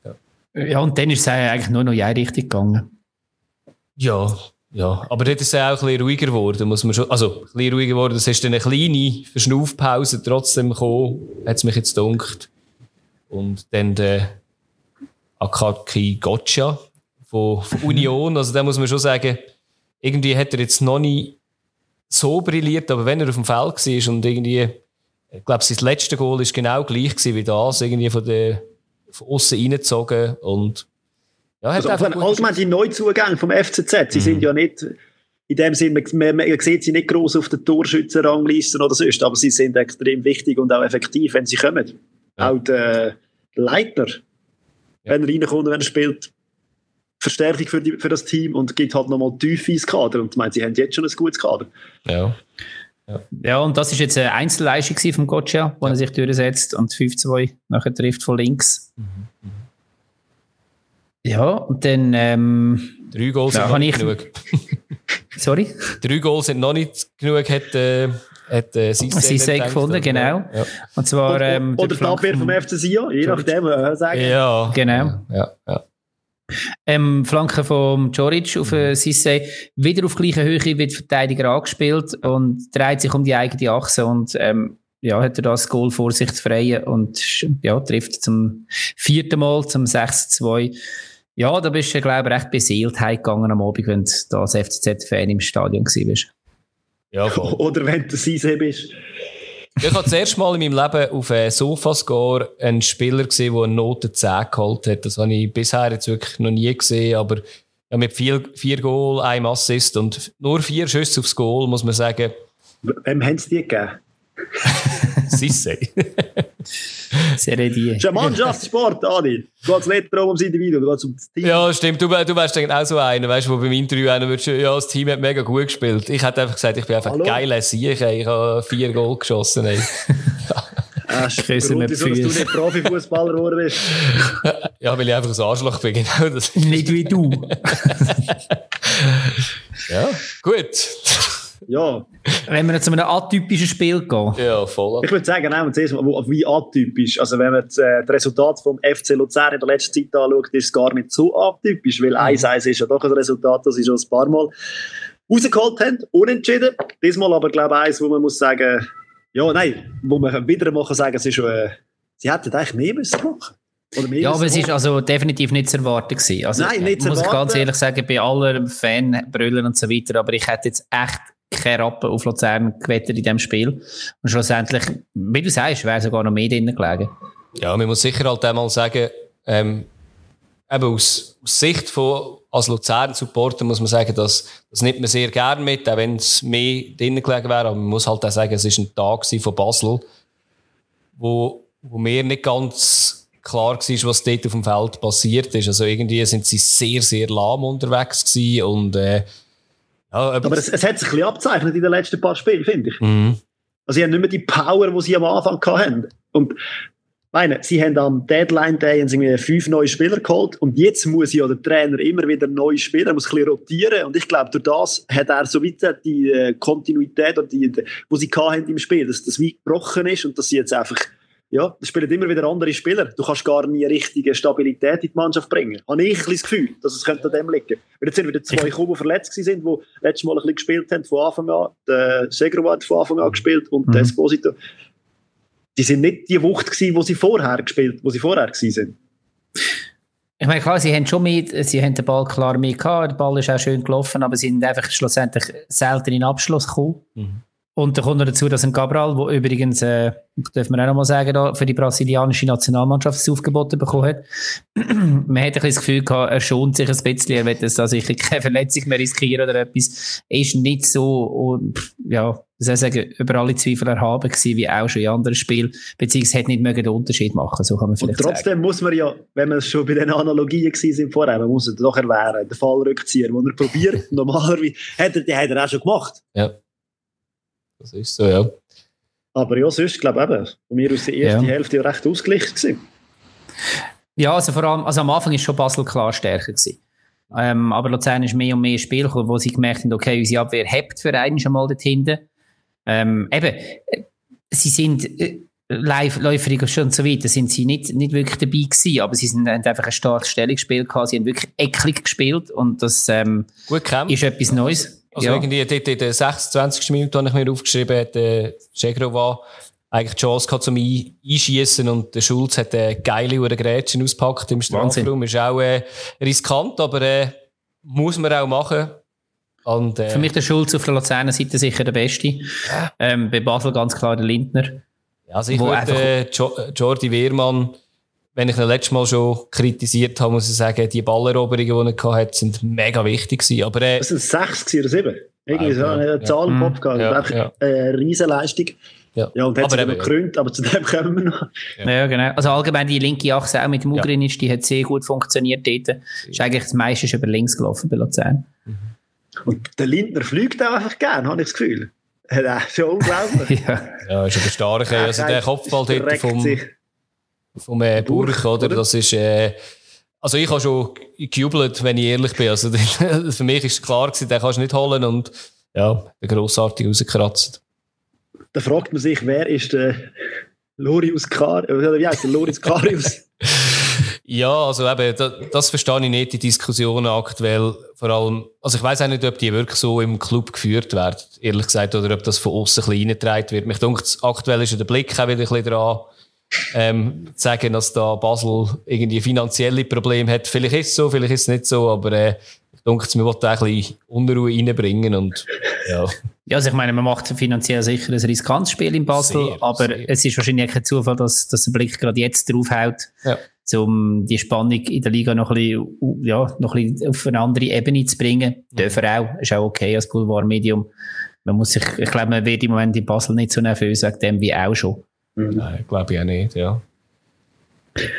ja. Ja, und dann ist es eigentlich nur noch in eine Richtung gegangen. Ja, ja. Aber dort ist es auch ein bisschen ruhiger geworden, muss man schon, also ein bisschen ruhiger geworden. Es ist dann eine kleine Verschnaufpause trotzdem gekommen, hat es mich jetzt gedacht. Und dann der Akaki Gotcha, von, von Union. Also da muss man schon sagen, irgendwie hat er jetzt noch nie so brilliert, aber wenn er auf dem Feld war und irgendwie, ich glaube, sein letztes Goal ist genau gleich wie das, irgendwie von der von außen reingezogen und ja, hat also einfach allgemein die Neuzugänge vom FCZ, sie mhm. sind ja nicht in dem Sinne, man, man, man sieht sie nicht groß auf den Torschützenranglisten oder sonst, aber sie sind extrem wichtig und auch effektiv, wenn sie kommen. Ja. Auch der Leiter, ja. wenn er reinkommt und wenn er spielt, Verstärkung für, die, für das Team und gibt halt nochmal Tiefe ins Kader. Und ich meine, sie haben jetzt schon ein gutes Kader. Ja. Ja. ja, und das ist jetzt eine Einzelleistung von Gotcha, wo ja. er sich durchsetzt und 5-2 nachher trifft von links. Mhm. Mhm. Ja, und dann. Ähm, Drei Goals sind noch nicht genug. Sorry? Drei Goals sind noch nicht genug, hat, äh, hat äh, Sissé gefunden, genau. Ja. Und zwar. Ähm, oder die Abwehr vom FC Sion, je nachdem, äh, sagen. Ja, genau. Ja, ja. Ähm, Flanke von Joric auf äh, Sisse wieder auf gleicher Höhe wird Verteidiger angespielt und dreht sich um die eigene Achse und ähm, ja, hat er das Goal vorsichtsfrei und ja, trifft zum vierten Mal, zum 6-2. Ja, da bist du, glaube ich, recht beseelt heimgegangen am Abend, wenn du als FCZ-Fan im Stadion warst. Ja, voll. Oder wenn du Sisse bist. Ich habe das erste Mal in meinem Leben auf einem Sofascore einen Spieler gesehen, der eine Note 10 geholt hat. Das habe ich bisher jetzt wirklich noch nie gesehen, aber ja, mit vier, vier Goal, einem Assist und nur vier Schüsse aufs Goal, muss man sagen. Wem haben sie die gegeben? Sisse. Serie die. Das ist ein Mannschaftssport, Adi. Du gehst nicht darum ums Individuum, du gehst ums Team. Ja, stimmt. Du, du wärst dann auch so einer, weißt du, wo beim Interview einer würdest, ja, das Team hat mega gut gespielt. Ich hätte einfach gesagt, ich bin einfach Hallo? geil Sieg. ey. Ich habe vier Goal geschossen. Ey. Der wir Grund, die wieso dass du nicht Profifußballer geworden bist. Ja, weil ich einfach ein Arschloch bin. Genau das. Nicht wie du. Ja, gut. Ja, Wenn wir jetzt zu einem atypischen Spiel gehen. Ja, voll. ich würde sagen, nehmen wir zuerst mal, wo- wie atypisch. Also, wenn man das, äh, das Resultat vom FC Luzern in der letzten Zeit anschaut, ist es gar nicht so atypisch, weil 1-1 ist ja doch ein Resultat, das sie schon ein paar Mal rausgeholt haben, unentschieden. Diesmal aber, glaube ich, eins, wo man muss sagen, ja, nein, wo man wieder kann sagen, es ist schon, äh, sie hätten eigentlich mehr müssen machen. Ja, aber es ist also definitiv nicht zu erwarten gewesen. Also, Nein, nicht zu muss ich ganz erwarten. ehrlich sagen, bei aller Fanbrüllen und so weiter, aber ich hätte jetzt echt keine Rappen auf Luzern gewettet in diesem Spiel. Und schlussendlich, wie du sagst, wäre sogar noch mehr drinnen gelegen. Ja, man muss sicher halt einmal sagen, ähm, eben aus, aus Sicht von, als Luzern-Supporter muss man sagen, dass das nimmt man sehr gern mit, auch wenn es mehr drinnen gelegen wäre. Aber man muss halt auch sagen, es war ein Tag von Basel, wo, wo mir nicht ganz klar war, was dort auf dem Feld passiert ist. Also irgendwie sind sie sehr, sehr lahm unterwegs gewesen und äh, ja, Aber es, es hat sich ein bisschen abzeichnet in den letzten paar Spielen, finde ich. Mhm. Also sie haben nicht mehr die Power, die sie am Anfang hatten. Und meine, sie haben am Deadline Day haben sie irgendwie fünf neue Spieler geholt und jetzt muss ja der Trainer immer wieder neue Spieler, muss ein bisschen rotieren und ich glaube, durch das hat er so weit die äh, Kontinuität, die, die, wo sie hatten im Spiel, dass das wie gebrochen ist und dass sie jetzt einfach ja, es spielen immer wieder andere Spieler. Du kannst gar nie richtige Stabilität in die Mannschaft bringen. Habe ich das Gefühl, dass es könnte an dem liegen. Weil jetzt sind wieder zwei die verletzt sind, die letztes Mal ein bisschen gespielt haben von Anfang an. Der Segrova hat von Anfang an gespielt und der Mhm. Esposito. Die sind nicht die Wucht gewesen, wo sie vorher gespielt, wo sie vorher gewesen sind. Ich meine, klar, sie haben schon mit, sie haben den Ball klar mit gehabt, der Ball ist auch schön gelaufen, aber sie sind einfach schlussendlich selten in den Abschluss gekommen. Mhm. Und dann kommt noch dazu, dass ein Cabral, der übrigens, äh, dürfen wir auch noch mal sagen, da, für die brasilianische Nationalmannschaft das Aufgeboten bekommen hat. Man hat ein bisschen das Gefühl gehabt, er schont sich ein bisschen, er will jetzt da sicher keine Verletzung mehr riskieren oder etwas. Er ist nicht so, und, ja, soll ich sagen, über alle Zweifel erhaben gewesen, wie auch schon in anderen Spielen, beziehungsweise hat nicht mögen den Unterschied machen, so kann man Und vielleicht sagen. trotzdem muss man ja, wenn wir schon bei den Analogien gewesen sind vorher, man muss es doch erwähnen, der Fallrückzieher, den er probiert, normalerweise, hat er, den hat er auch schon gemacht. Ja. Das ist so, ja. Aber ja, sonst, glaube ich, eben, von mir aus die erste Ja. Hälfte ja recht ausgeglichen gewesen. Ja, also vor allem, also am Anfang ist schon Basel klar stärker gewesen. Ähm, aber Luzern ist mehr und mehr Spiel gekommen, wo sie gemerkt haben, okay, unsere Abwehr hebt für einen schon mal dort hinten. Ähm, eben, äh, sie sind äh, live, läuferig schon und so weiter, sind sie nicht, nicht wirklich dabei gewesen, aber sie sind, haben einfach ein starkes Stellungsspiel gehabt, sie haben wirklich ecklig gespielt und das ähm, ist etwas Neues. Also ja. irgendwie dort in der 26. Minute habe ich mir aufgeschrieben, hat der Cegrova eigentlich die Chance gehabt zum Ein- Einschießen und der Schulz hat eine geile oder Grätschen auspackt im. Strafraum. Ist auch äh, riskant, aber äh, muss man auch machen. Und, äh, Für mich der Schulz auf der Luzerner Seite sicher der Beste. Ähm, bei Basel ganz klar der Lindner. Ja, also ich Wo würde äh, Jordi Wehrmann, wenn ich ihn letztes Mal schon kritisiert habe, muss ich sagen, die Balleroberungen, die er hatte, sind mega wichtig gewesen. Aber äh, Das sind sechs oder sieben. Irgendwie so Ja, eine ja. Zahl im Mhm. Kopf gehabt. Ja, einfach ja. eine Riesenleistung. ja. Ja, und hat Aber eben, ja. gekrönt, aber zu dem kommen wir noch. Ja. Ja. genau. Also allgemein die linke Achse auch mit dem Ugrinic, die hat sehr gut funktioniert dort. Ist eigentlich das meiste ist über links gelaufen bei Luzern. Und der Lindner fliegt auch einfach gern, habe ich das Gefühl. Er schon unglaublich. ja. ja, ist aber stark. äh, Also der Kopfball dort vom, sich. Vom äh, Burg, oder? Das ist, äh, also ich habe schon gejubelt, wenn ich ehrlich bin. Also für mich ist klar gewesen, den kannst du nicht holen und ja, der grossartig rausgekratzt. Da fragt man sich, wer ist der Lorius Karius? Oder wie heißt der Loris Karius? Ja, also eben, das, das verstehe ich nicht, die Diskussionen aktuell. Vor allem, also ich weiß auch nicht, ob die wirklich so im Club geführt werden, ehrlich gesagt, oder ob das von außen ein bisschen reingetragen wird. Mich denkt, aktuell ist ja der Blick auch wieder ein bisschen dran, ähm, zu sagen, dass da Basel irgendwie finanzielle Probleme hat. Vielleicht ist es so, vielleicht ist es nicht so, aber äh, ich denke, wir wollen da ein bisschen Unruhe reinbringen und ja. ja, also ich meine, man macht finanziell sicher ein riskantes Spiel in Basel, Sehr, aber sehr. es ist wahrscheinlich kein Zufall, dass, dass der Blick gerade jetzt draufhaut, Ja. um die Spannung in der Liga noch ein bisschen, ja, noch ein bisschen auf eine andere Ebene zu bringen. Mhm. Dürfen auch, ist auch okay als Boulevardmedium. man muss sich, ich glaube, man wird im Moment in Basel nicht so nervös wegen dem wie auch schon. Mhm. Nein, glaube ich auch nicht, ja.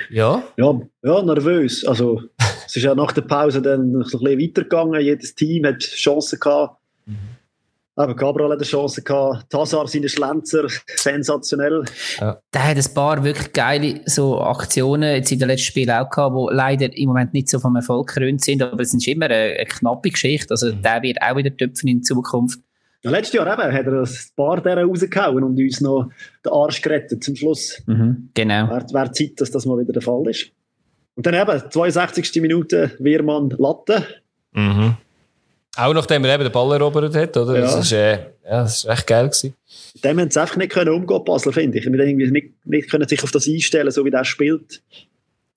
Ja? Ja, ja nervös. Also, es ist ja nach der Pause dann noch ein bisschen weitergegangen. Jedes Team hat Chancen gehabt. Mhm. Aber Gabriel hat eine Chance gehabt. Tassar seine Schlenzer, sensationell. Ja. Der hat ein paar wirklich geile so Aktionen jetzt in den letzten Spielen auch gehabt, die leider im Moment nicht so vom Erfolg gekrönt sind, aber es ist immer eine, eine knappe Geschichte. Also mhm. der wird auch wieder töpfen in Zukunft. Ja, letztes Jahr eben, hat er ein paar der rausgehauen und uns noch den Arsch gerettet zum Schluss. Mhm, genau. Wäre wär Zeit, dass das mal wieder der Fall ist. Und dann eben, 62. Minute, Wehrmann Latte. Mhm. Auch nachdem er eben den Ball erobert hat, oder? Ja. Das ist, äh, ja, das ist echt geil gewesen. Mit dem haben sie einfach nicht können umgehen, Basel, finde ich. Wir irgendwie nicht, nicht können sich auf das einstellen, so wie der spielt.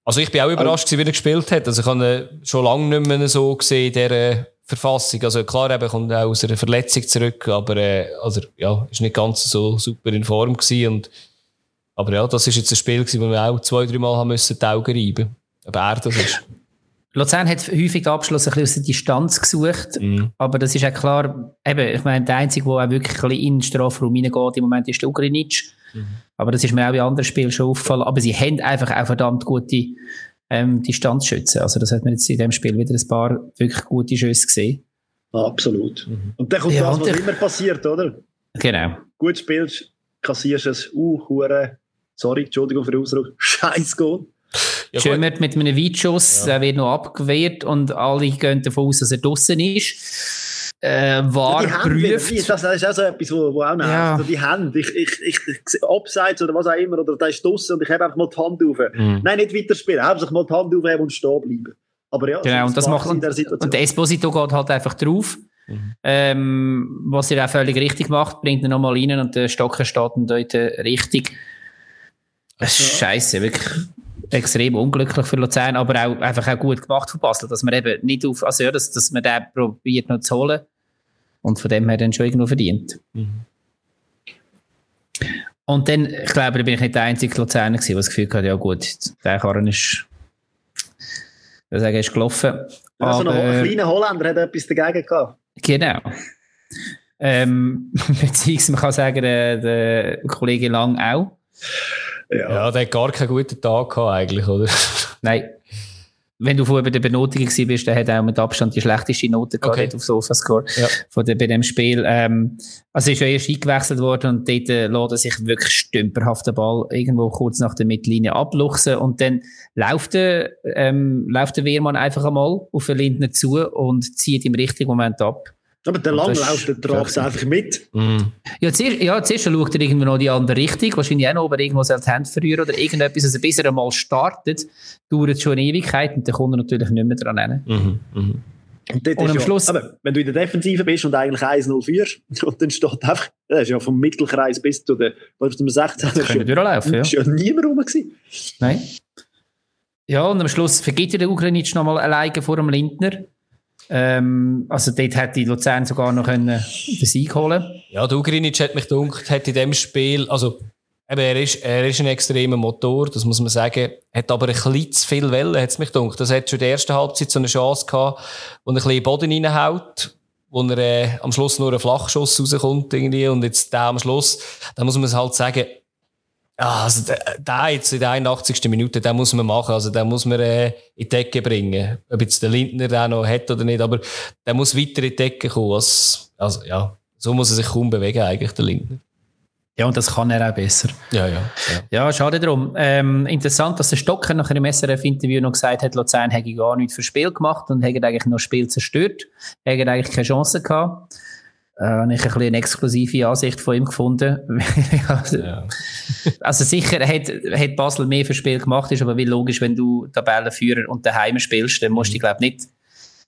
Also ich bin auch überrascht, also, wie er gespielt hat. Also ich habe ihn schon lange nicht mehr so gesehen in dieser Verfassung. Also klar, er kommt auch aus einer Verletzung zurück, aber äh, also, ja, ist nicht ganz so super in Form gewesen. Und, aber ja, das ist jetzt ein Spiel gewesen, wo wir auch zwei, drei Mal haben müssen die Augen reiben. Aber er das ist. Luzern hat häufig den Abschluss ein bisschen aus der Distanz gesucht, mhm. aber das ist auch klar, eben, ich meine, der Einzige, der auch wirklich ein bisschen in den Strafraum reingeht im Moment ist der Ugrinic. Mhm. Aber das ist mir auch in anderen Spielen schon aufgefallen. Aber sie haben einfach auch verdammt gute ähm, Distanzschützen. Also das hat man jetzt in dem Spiel wieder ein paar wirklich gute Schüsse gesehen. Absolut. Mhm. Und dann kommt ja, das, was immer passiert, oder? Genau. Gut spielst, kassierst es, uh, hure, sorry, Entschuldigung für den Ausdruck, scheiß Goal. Ja, Schön mit einem Weitschuss, ja. der wird noch abgewehrt und alle gehen davon aus, dass er draußen ist. Äh, war ja, prüft. das ist auch so etwas, wo, wo auch nervt. Ja. Also die Hände, ich, ich, ich, Abseits oder was auch immer, oder da ist draußen und ich habe einfach mal die Hand auf. Mhm. Nein, nicht weiterspielen, hauptsächlich mal die Hand aufheben und stehen bleiben. Aber ja, genau, und das macht, und, und der Esposito geht halt einfach drauf. Mhm. Ähm, was er auch völlig richtig macht, bringt ihn nochmal rein und der Stocker steht dann dort richtig. Das ist scheiße, wirklich extrem unglücklich für Luzern, aber auch einfach auch gut gemacht von Basel, dass man eben nicht auf, also ja, dass, dass man den probiert noch zu holen und von dem her dann schon irgendwo verdient. Mhm. Und dann, ich glaube, da bin ich nicht der einzige Luzerner gewesen, der das Gefühl hatte, ja gut, der Karren ist, ich würde sagen, ist gelaufen. Also aber, ein kleiner Holländer hat etwas dagegen gehabt. Genau. Ähm, beziehungsweise man kann sagen, der, der Kollege Lang auch. Ja. ja, der hat gar keinen guten Tag gehabt, eigentlich, oder? Nein. Wenn du vorher bei der Benotung bist, der hat auch mit Abstand die schlechteste Note okay. gehabt auf Sofascore ja. von der, bei dem Spiel. Ähm, also ist ja erst eingewechselt worden und dort äh, lässt er sich wirklich stümperhaft den Ball irgendwo kurz nach der Mittellinie abluchsen und dann läuft der, ähm, läuft der Wehrmann einfach einmal auf den Lindner zu und zieht im richtigen Moment ab. Aber der Langlauf, der tragt einfach mit. Mhm. Ja, zuerst, ja, zuerst schaut er irgendwo noch die andere Richtung, wahrscheinlich auch noch, ob er irgendwo die Hand verrühren oder irgendetwas. Also bis er einmal startet, dauert es schon eine Ewigkeit und dann kommt er natürlich nicht mehr dran hin. Mhm. Mhm. Und, und am ja, Schluss... Aber wenn du in der Defensive bist und eigentlich 1-0 führst, und dann steht einfach, das ist ja vom Mittelkreis bis zu der, was zum 16. Das könnte durchlaufen, ja. ist ja niemand rum gewesen. Nein. Ja, und am Schluss vergibt ja der Ukrainic nochmal alleine vor dem Lindner. Ähm, also dort hätte Luzern sogar noch können den Sieg holen Ja, der Ugrinic hat mich gedacht, hat in dem Spiel, also eben, er, ist, er ist ein extremer Motor, das muss man sagen, hat aber ein bisschen zu viel Wellen, hat es mich gedacht. Das hat schon in der ersten Halbzeit so eine Chance gehabt, wo er ein bisschen Boden reinhaut, wo er äh, am Schluss nur ein Flachschuss rauskommt irgendwie und jetzt der am Schluss, da muss man es halt sagen, also der, jetzt in der 81. Minute, den muss man machen. Also den muss man äh, in die Decke bringen. Ob jetzt der Lindner den noch hat oder nicht, aber der muss weiter in die Decke kommen. Also, also ja, so muss er sich kaum bewegen eigentlich, der Lindner. Ja, und das kann er auch besser. Ja, ja. Ja, ja schade drum. Ähm, interessant, dass der Stocker nach einem SRF-Interview noch gesagt hat, Luzern hätte gar nichts für Spiel gemacht und hätte eigentlich noch Spiel zerstört. Hätte eigentlich keine Chance gehabt äh, habe ich ein bisschen eine exklusive Ansicht von ihm gefunden. also, ja. also, sicher hat, hat Basel mehr für Spiel gemacht, ist aber wie logisch, wenn du Tabellenführer und daheim spielst, dann musst du dich, glaube nicht,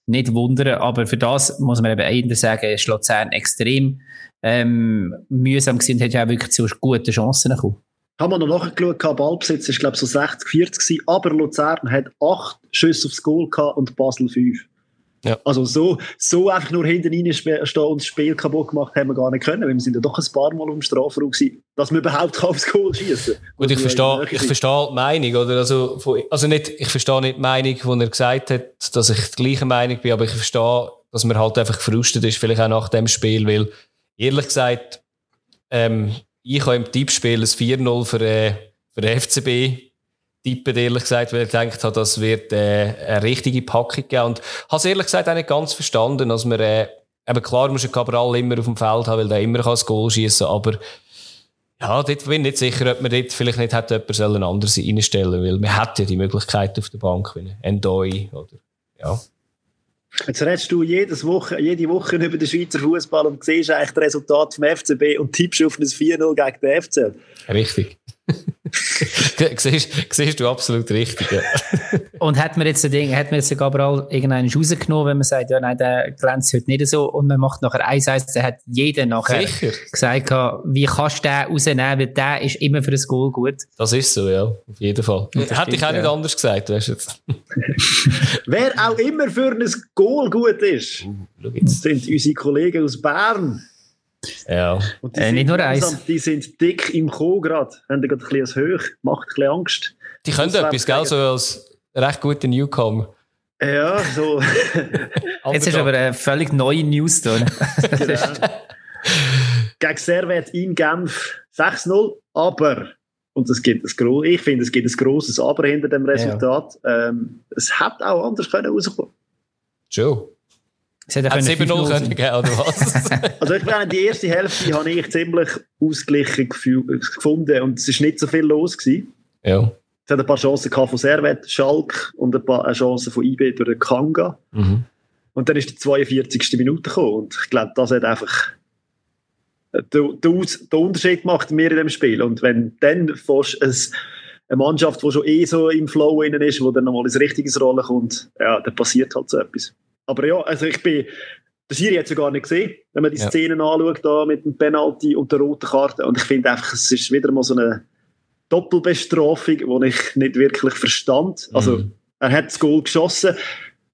nicht wundern. Aber für das muss man eben eher sagen, ist Luzern extrem ähm, mühsam gewesen und hat ja auch wirklich zu guten Chancen gekommen. Haben wir noch nachgeschaut, Ballbesitz ist glaube ich so 60, 40 gewesen, aber Luzern hat acht Schüsse aufs Goal gehabt und Basel fünf. Ja. Also so, so einfach nur hinten reinstehen und das Spiel kaputt gemacht haben wir gar nicht können, weil wir sind ja doch ein paar Mal um Strafraum gewesen, dass wir überhaupt aufs Goal schießen Gut, ich verstehe, ich verstehe die Meinung, oder? Also, also nicht, ich verstehe nicht die Meinung, die er gesagt hat, dass ich die gleiche Meinung bin, aber ich verstehe, dass man halt einfach gefrustet ist, vielleicht auch nach dem Spiel, weil ehrlich gesagt, ähm, ich habe im Tippspiel ein 4-0 für, äh, für den FCB tippen, ehrlich gesagt, weil ich gedacht habe, das wird äh, eine richtige Packung geben. Und habe es ehrlich gesagt auch nicht ganz verstanden, dass man, äh, eben klar muss ein Cabral immer auf dem Feld haben, weil der immer kann das Goal schießen aber ja, dort bin ich nicht sicher, ob man dort vielleicht nicht hätte jemand anderes reinstellen weil man hat ja die Möglichkeit auf der Bank, wie Endoi oder, ja. Jetzt redest du jedes Woche, jede Woche über den Schweizer Fußball und siehst eigentlich das Resultat vom FCB und tippst auf ein 4-0 gegen den FCL. Richtig. siehst, siehst du absolut richtig. Ja. und hat man jetzt, Ding, hat man jetzt Gabriel irgendeinen rausgenommen, wenn man sagt, ja, nein, der glänzt heute nicht so und man macht nachher 1-1, dann hat jeder nachher Sicher. gesagt, wie kannst du den rausnehmen, weil der ist immer für das Goal gut. Das ist so, ja, auf jeden Fall. Hätte ich auch nicht ja. anders gesagt, weißt du jetzt. Wer auch immer für ein Goal gut ist, uh, sind unsere Kollegen aus Bern. Ja. Und die äh, nicht nur eins. Die sind dick im Co gerade. Haben gerade ein bisschen hoch, macht ein bisschen Angst. Die können etwas, gell, so als recht gute Newcomer. Ja, so. Jetzt ist aber eine völlig neue News da. genau. Gegen Servet in Genf 6-0, aber, und es gibt ein, ich finde, es gibt ein grosses Aber hinter dem Resultat. Ja. Ähm, es hätte auch anders können rauskommen. Joe. Es hätte 7-0 können geben, oder was? also ich meine, die erste Hälfte habe ich ziemlich ausgeglichen gefunden und es war nicht so viel los. Gewesen. Ja. Es hat ein paar Chancen von Servet, Schalk und ein paar Chancen von IB durch den Kanga. Mhm. Und dann ist die 42. Minute gekommen und ich glaube, das hat einfach den, den, den Unterschied gemacht mir in dem Spiel. Und wenn dann fast ein eine Mannschaft, die schon eh so im Flow innen ist, wo dann nochmal ins richtige Rolle kommt, ja, dann passiert halt so etwas. Aber ja, also ich bin, hat es ja gar nicht gesehen, wenn man die ja. Szenen anschaut, da mit dem Penalty und der roten Karte. Und ich finde einfach, es ist wieder mal so eine Doppelbestrafung, die ich nicht wirklich verstand. Also, mhm. er hat das Goal geschossen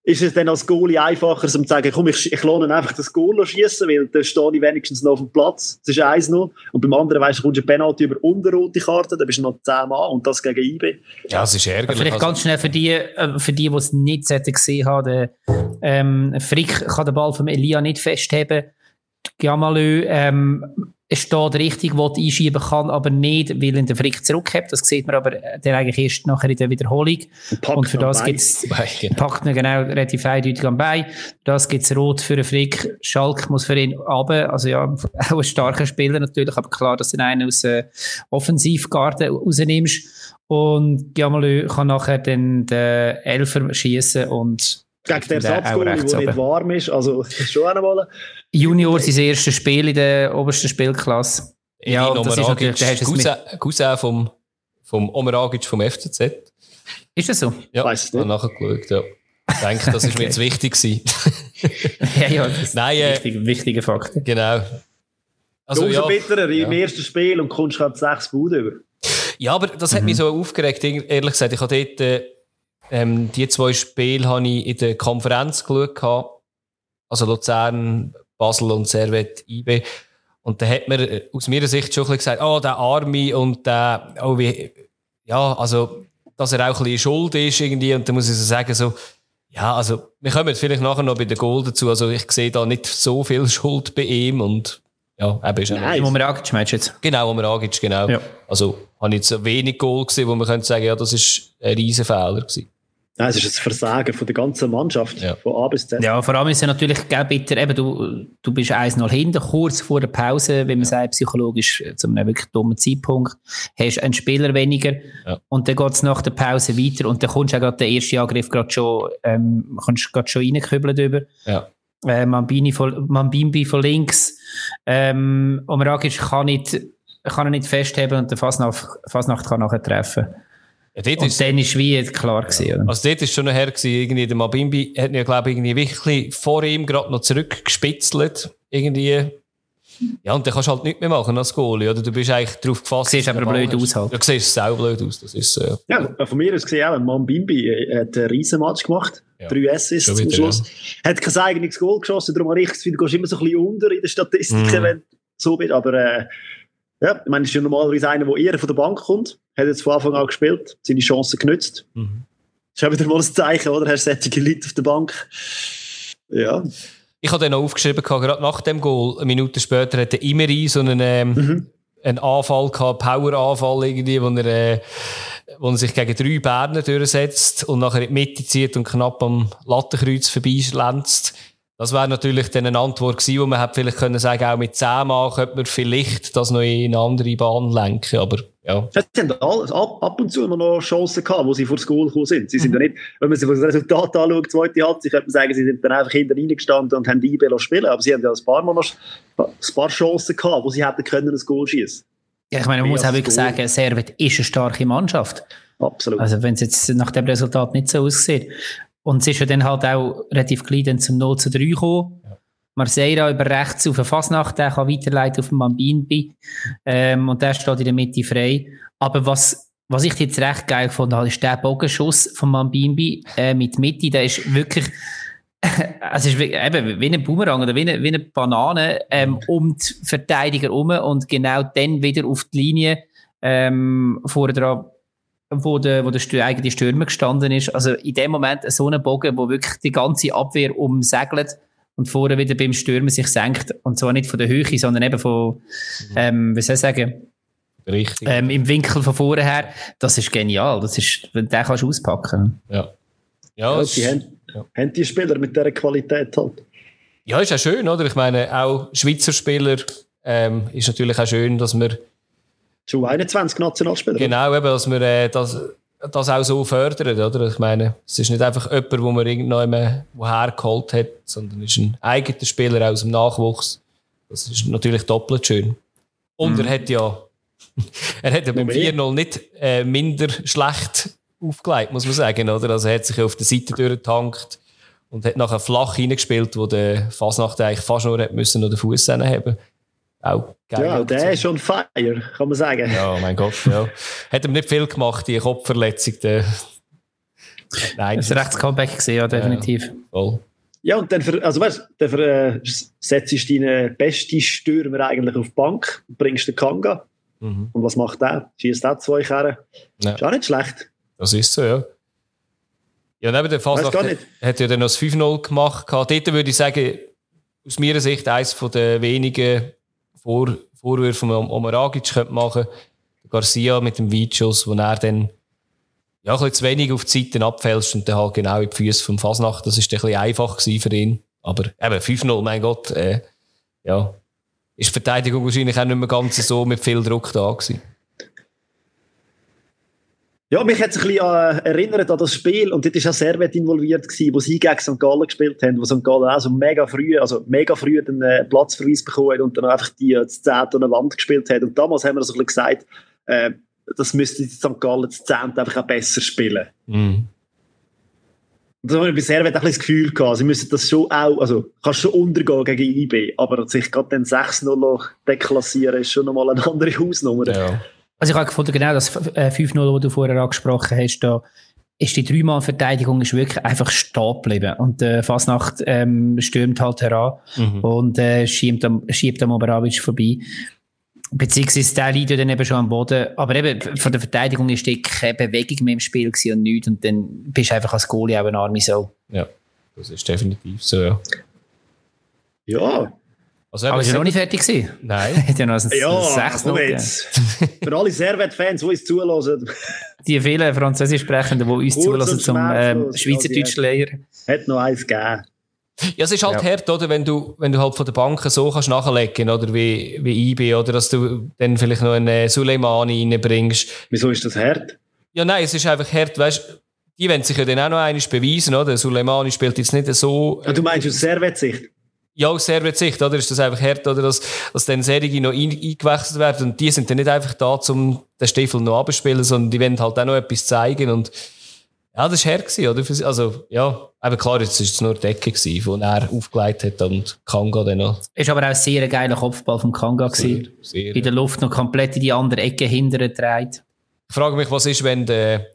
ist es dann als Goalie einfacher, um zu sagen, komm, ich, ich lohne einfach das Goal schießen, weil dann stehe ich wenigstens noch auf dem Platz. Das ist 1-0. Und beim anderen, weißt du, kommst du eine Penalty über unrote Karte, dann bist du noch 10 Mann und das gegen IB. Ja, es ist ärgerlich. Vielleicht ganz schnell für die, äh, für die, die es nicht gesehen haben, ähm, Frick kann den Ball vom Elia nicht festheben. Gamalö, ähm, es steht richtig, einschieben kann, aber nicht, weil er den Frick zurückhebt. Das sieht man aber äh, der eigentlich erst nachher in der Wiederholung. Und, und für das gibt es, genau. packt ihn genau relativ eindeutig am Bein. Das gibt es rot für den Frick. Schalk muss für ihn runter. Also ja, auch ein starker Spieler natürlich, aber klar, dass du einen aus äh, Offensivgarten rausnimmst. Und Giamalö kann nachher dann den Elfer schießen und gegen den Ersatzgoal, der nicht warm ist. Also, schon einmal. Junior, sein erstes Spiel in der obersten Spielklasse. Ja, und das ist natürlich, Cousin, Cousin vom, vom Omer Agic vom FCZ. Ist das so? Ja, Weiss ich habe nachher geschaut, ja. Ich denke, das ist okay. mir jetzt wichtig gewesen. ja, ja, das Nein, äh, wichtige, wichtige Fakten. Genau. Also, ja, bitterer ja. im ersten Spiel und kommst gerade sechs Bude über. Ja, aber das hat mhm. mich so aufgeregt, ehrlich gesagt. Ich habe dort, äh, ähm, die zwei Spiele habe ich in der Konferenz geschaut. Also Luzern, Basel und Servet IB. Und da hat man äh, aus meiner Sicht schon ein bisschen gesagt, oh, der Army und der, oh, wie, ja, also, dass er auch ein bisschen schuld ist irgendwie. Und da muss ich so sagen, so, ja, also, wir kommen jetzt vielleicht nachher noch bei der Goal dazu. Also, ich sehe da nicht so viel Schuld bei ihm und, ja, eben ist Nein, wo man Agic meinst jetzt? Genau, wo man Agic, genau. Ja. Also, habe ich jetzt wenig Goal gesehen, wo man könnte sagen, ja, das ist ein riesen Fehler gewesen. Nein, es ist ein Versagen von der ganzen Mannschaft, ja. von A bis Z. Ja, vor allem ist es natürlich bitter, eben, du, du bist 1-0 hinten, kurz vor der Pause, wenn man ja. sagt, psychologisch zu einem wirklich dummen Zeitpunkt, hast einen Spieler weniger ja. und dann geht es nach der Pause weiter und dann kommst du auch gerade den ersten Angriff gerade schon, ähm, kannst gerade schon reinkübeln drüber. Ja. Äh, Mambini von, Mambimbi von links, ähm, Omragic kann nicht, kann er nicht festheben und der Fasnacht, Fasnacht kann nachher treffen. Ja, und ist, dann ist wie klar gewesen. Ja. Also dort ist schon noch her gewesen, irgendwie der Mabimbi hat ja, glaube ich, irgendwie wirklich vor ihm gerade noch zurückgespitzelt. Irgendwie. Ja, und dann kannst du halt nichts mehr machen als Goalie, oder? Du bist eigentlich darauf gefasst. Siehst aber blöd aus halt. Ja, siehst sau blöd aus, das ist so. Ja, ja von mir aus gesehen auch, Mambimbi hat einen riesen Match gemacht. Ja. Drei Assists zum Schluss. Ja. Hat kein eigenes Goal geschossen, darum habe ich das Gefühl, du gehst immer so ein bisschen unter in den Statistiken, mm. wenn du so bist, aber äh, ja, ich meine, es ist ja normalerweise einer, der eher von der Bank kommt. Hat jetzt von Anfang an gespielt, seine Chancen genützt. Mhm. Das ist auch wieder mal ein Zeichen, oder? Hast du solche Leute auf der Bank? Ja. Ich habe dann noch aufgeschrieben, gerade nach dem Goal, eine Minute später, hat der Imeri so einen, ähm, mhm. einen Anfall gehabt, Power-Anfall irgendwie, wo er, äh, wo er sich gegen drei Berner durchsetzt und nachher in die Mitte zieht und knapp am Lattenkreuz vorbeischlänzt. Das wäre natürlich dann eine Antwort gewesen, wo man hätte vielleicht können sagen, auch mit 10 Mann könnte man vielleicht das noch in eine andere Bahn lenken, aber ja. Sie haben ab, ab und zu immer noch Chancen gehabt, wo sie vor das Goal gekommen sind. Sie sind mhm. ja nicht, wenn man sich das Resultat anschaut, zweite Halbzeit, könnte man sagen, sie sind dann einfach hinter reingestanden und haben die IB spielen, aber sie haben ja ein paar Mal noch ein paar Chancen gehabt, wo sie hätten können ein Goal schießen. Ja, ich meine, man muss auch wirklich Goal. sagen, Servet ist eine starke Mannschaft. Absolut. Also wenn es jetzt nach dem Resultat nicht so aussieht. Und es ist ja dann halt auch relativ klein zum 0 zu 3 gekommen. Ja. Marseilla über rechts auf eine Fasnacht, der kann weiterleiten auf den Mambinbi. Ähm, und der steht in der Mitte frei. Aber was, was ich jetzt recht geil fand, ist der Bogenschuss von Mambimbi äh, mit Mitte. Der ist wirklich, es ist wie, eben wie ein Boomerang oder wie eine, wie eine Banane ähm, um die Verteidiger herum und genau dann wieder auf die Linie ähm, vorher dran wo der, wo der eigene Stürmer gestanden ist. Also in dem Moment so ein Bogen, wo wirklich die ganze Abwehr umsegelt und vorher wieder beim Stürmer sich senkt. Und zwar nicht von der Höhe, sondern eben von, mhm. ähm, wie soll ich sagen, Richtig. Ähm, im Winkel von vorher. Das ist genial. Das ist, den kannst du auspacken. Ja. Ja, ja die haben, ja. haben die Spieler mit dieser Qualität halt. Ja, ist ja schön, oder? Ich meine, auch Schweizer Spieler ähm, ist natürlich auch schön, dass wir zu 21 Nationalspieler. Genau, eben, dass wir äh, das, das auch so fördern, oder? Ich meine, es ist nicht einfach jemand, wo man irgendwann woher geholt hat, sondern es ist ein eigener Spieler aus dem Nachwuchs. Das ist natürlich doppelt schön. Und mhm. er hat ja, er hat ja beim 4-0 nicht äh, minder schlecht aufgelegt, muss man sagen, oder? Also er hat sich auf der Seite durchgetankt und hat nachher flach reingespielt, wo der Fasnacht eigentlich fast nur hat müssen oder Fuß haben auch geil. Ja, der ist schon fire, kann man sagen. Ja, mein Gott, ja. Hat ihm nicht viel gemacht, die Kopfverletzung. Der... Nein. Das ist ein rechtes Comeback gesehen, ja, definitiv. Ja, voll. Ja, und dann, für, also weißt, dann für, äh, setzt du deinen besten Stürmer eigentlich auf die Bank, bringst den Kanga. Mhm. Und was macht der? Schießt auch zwei Kerren. Ja. Ist auch nicht schlecht. Das ist so, ja. Ja, neben der Fasnacht hat ja dann noch das 5-0 gemacht. Dort würde ich sagen, aus meiner Sicht eines der wenigen vor, Vorwürfe um Omaragic könnte machen Garcia mit dem Weitschuss, wo er dann ja, ein zu wenig auf die Seiten abfällst und dann halt genau in die Füße vom Fasnacht. Das war ein bisschen einfach für ihn. Aber eben 5-0, mein Gott, äh, ja, ist die Verteidigung wahrscheinlich auch nicht mehr ganz so mit viel Druck da gewesen. Ja, mich hat es ein bisschen äh, erinnert an das Spiel und dort war auch Servet involviert gewesen, wo sie gegen St. Gallen gespielt haben, wo St. Gallen auch so mega früh, also mega früh den äh, Platzverweis bekommen hat und dann einfach die äh, Zehnte an der Wand gespielt hat. Und damals haben wir so ein bisschen gesagt, äh, das müsste St. Gallen das Zehnte einfach auch besser spielen. Mhm. Und da habe ich bei Servet ein bisschen das Gefühl gehabt, sie müssen das schon auch, also kannst schon untergehen gegen IB, aber sich gerade den 6-0 deklassieren ist schon nochmal eine andere Hausnummer. Ja. Also ich habe gefunden, genau das 5-0, äh, das du vorher angesprochen hast, da ist die Dreimann-Verteidigung wirklich einfach stehen geblieben. Und äh, Fasnacht ähm, stürmt halt heran mhm. und äh, schiebt, am, schiebt am Obravic vorbei. Beziehungsweise der liegt ja dann eben schon am Boden. Aber eben von der Verteidigung ist keine Bewegung mehr im Spiel und nichts. Und dann bist du einfach als Goalie auch ein arme Sau. Ja, das ist definitiv so, ja. Ja, also, Aber ist ja noch nicht fertig gewesen? Nein. Hat ja noch ein, ja, 6 jetzt. Für alle Servet-Fans, die uns zulassen. Die vielen Französisch-Sprechenden, die uns Kurz zulassen zum ähm, Schweizerdeutsch lehren. Hat noch eins gegeben. Ja, es ist halt ja. hart, oder? Wenn du, wenn du halt von der Bank so kannst nachlegen, oder? Wie, wie IB, oder? Dass du dann vielleicht noch einen Suleimani reinbringst. Wieso ist das hart? Ja, nein, es ist einfach hart, weißt die wollen sich ja dann auch noch einmal beweisen, oder? Suleimani spielt jetzt nicht so. Äh, du meinst aus Servet-Sicht? Ja, aus Sicht, oder? Ist das einfach hart, oder? Dass, dass dann Serie noch ein, eingewechselt werden. Und die sind dann nicht einfach da, um den Stiefel noch abzuspielen, sondern die wollen halt auch noch etwas zeigen. Und, ja, das war hart gewesen, oder? Also, ja, aber klar, jetzt war es nur die Decke gewesen, die er aufgelegt hat und Kanga dann noch. Ist aber auch ein sehr geiler Kopfball vom Kanga sehr, sehr, In der Luft noch komplett in die andere Ecke hinterher dreht. Ich frage mich, was ist, wenn der,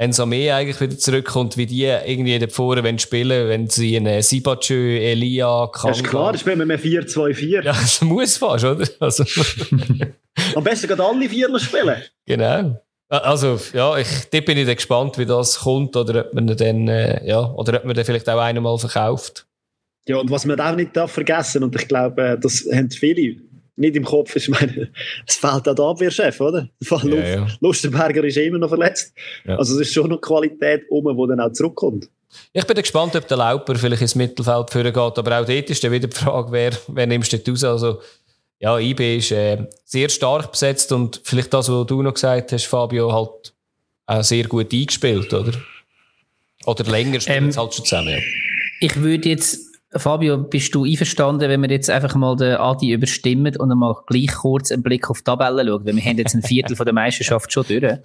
Ensame eigentlich wieder zurückkommt, wie die irgendwie da vorne wenn spielen, wenn sie einen Sibachö, Elia, Kanga... Ja, ist klar, das spielen wir mit 4-2-4. Ja, das muss fast, oder? Also. Am besten gerade alle vier spielen. Genau. Also, ja, ich, dort bin ich dann gespannt, wie das kommt, oder ob man dann, äh, ja, oder ob man dann vielleicht auch einmal verkauft. Ja, und was man auch nicht darf vergessen, und ich glaube, äh, das haben viele nicht im Kopf, ist, meine, es fehlt auch der Abwehrchef, oder? Der ja, ja. Lustenberger ist immer noch verletzt. Ja. Also es ist schon noch Qualität um, die dann auch zurückkommt. Ich bin gespannt, ob der Lauper vielleicht ins Mittelfeld führen geht, aber auch dort ist dann wieder die Frage, wer, wer nimmst du raus? Also, ja, IB ist äh, sehr stark besetzt und vielleicht das, was du noch gesagt hast, Fabio, halt auch sehr gut eingespielt, oder? Oder länger spielt ähm, halt schon zusammen, ja. Ich würde jetzt Fabio, bist du einverstanden, wenn wir jetzt einfach mal den Adi überstimmen und einmal gleich kurz einen Blick auf die Tabelle schauen? Weil wir haben jetzt ein Viertel von der Meisterschaft schon durch.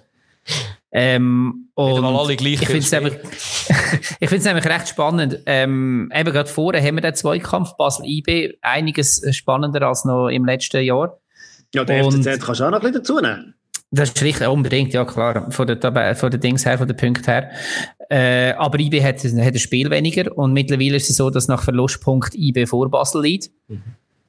Ähm, und alle gleich ich finde es nämlich, ich find's nämlich recht spannend. Ähm, eben gerade vorher haben wir den Zweikampf Basel-IB einiges spannender als noch im letzten Jahr. Ja, der FCZ kannst du auch noch ein bisschen dazu nehmen. Das ist richtig, unbedingt, ja klar, von der, von der Dings her, von den Punkten her. Äh, aber IB hat, hat ein Spiel weniger und mittlerweile ist es so, dass nach Verlustpunkt IB vor Basel liegt. Mhm.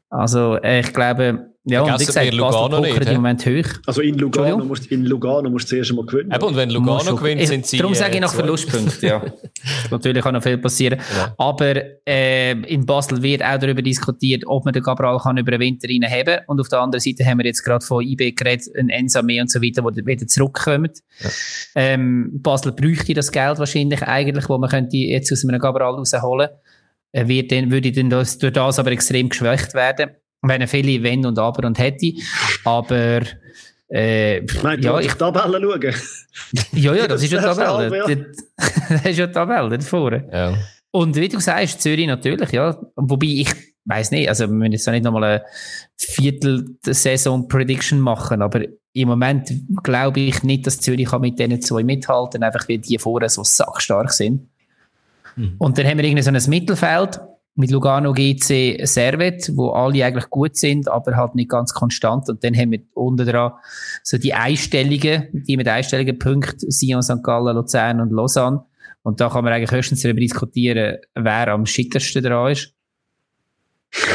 Also äh, ich glaube, ja, und wie gesagt, Lugano nicht, im Moment hoch. Also in Lugano, musst, in Lugano musst du zuerst mal gewinnen. Eben, und wenn Lugano gewinnt, sind sie Darum sage ich nach äh, Verlustpunkten, ja. Natürlich kann noch viel passieren. Ja. Aber äh, in Basel wird auch darüber diskutiert, ob man den Cabral kann über den Winter haben Und auf der anderen Seite haben wir jetzt gerade von IB geredet, ein Ensame und so weiter, die wieder zurückkommen. Ja. Ähm, Basel bräuchte das Geld wahrscheinlich eigentlich, wo man könnte jetzt aus einem Cabral rausholen könnte. Wird dann, würde dann das, durch das aber extrem geschwächt werden wenn er viele Wenn und Aber und hätte. Aber äh, Nein, ja, ich Tabelle schauen. ja, ja, das ist ja Tabelle. das ist ja Tabelle davor. Ja. Und wie du sagst, Zürich natürlich, ja. Wobei ich weiß nicht, also wir müssen jetzt nicht nochmal eine Viertel-Saison-Prediction machen, aber im Moment glaube ich nicht, dass Zürich kann mit denen zwei mithalten, einfach weil die vorher so sackstark sind. Mhm. Und dann haben wir irgendwie so ein Mittelfeld, mit Lugano GC Servet, wo alle eigentlich gut sind, aber halt nicht ganz konstant. Und dann haben wir unten dran so die einstelligen, die mit einstelligen Punkten, Sion, St. Gallen, Luzern und Lausanne. Und da kann man eigentlich höchstens darüber diskutieren, wer am schickersten dran ist.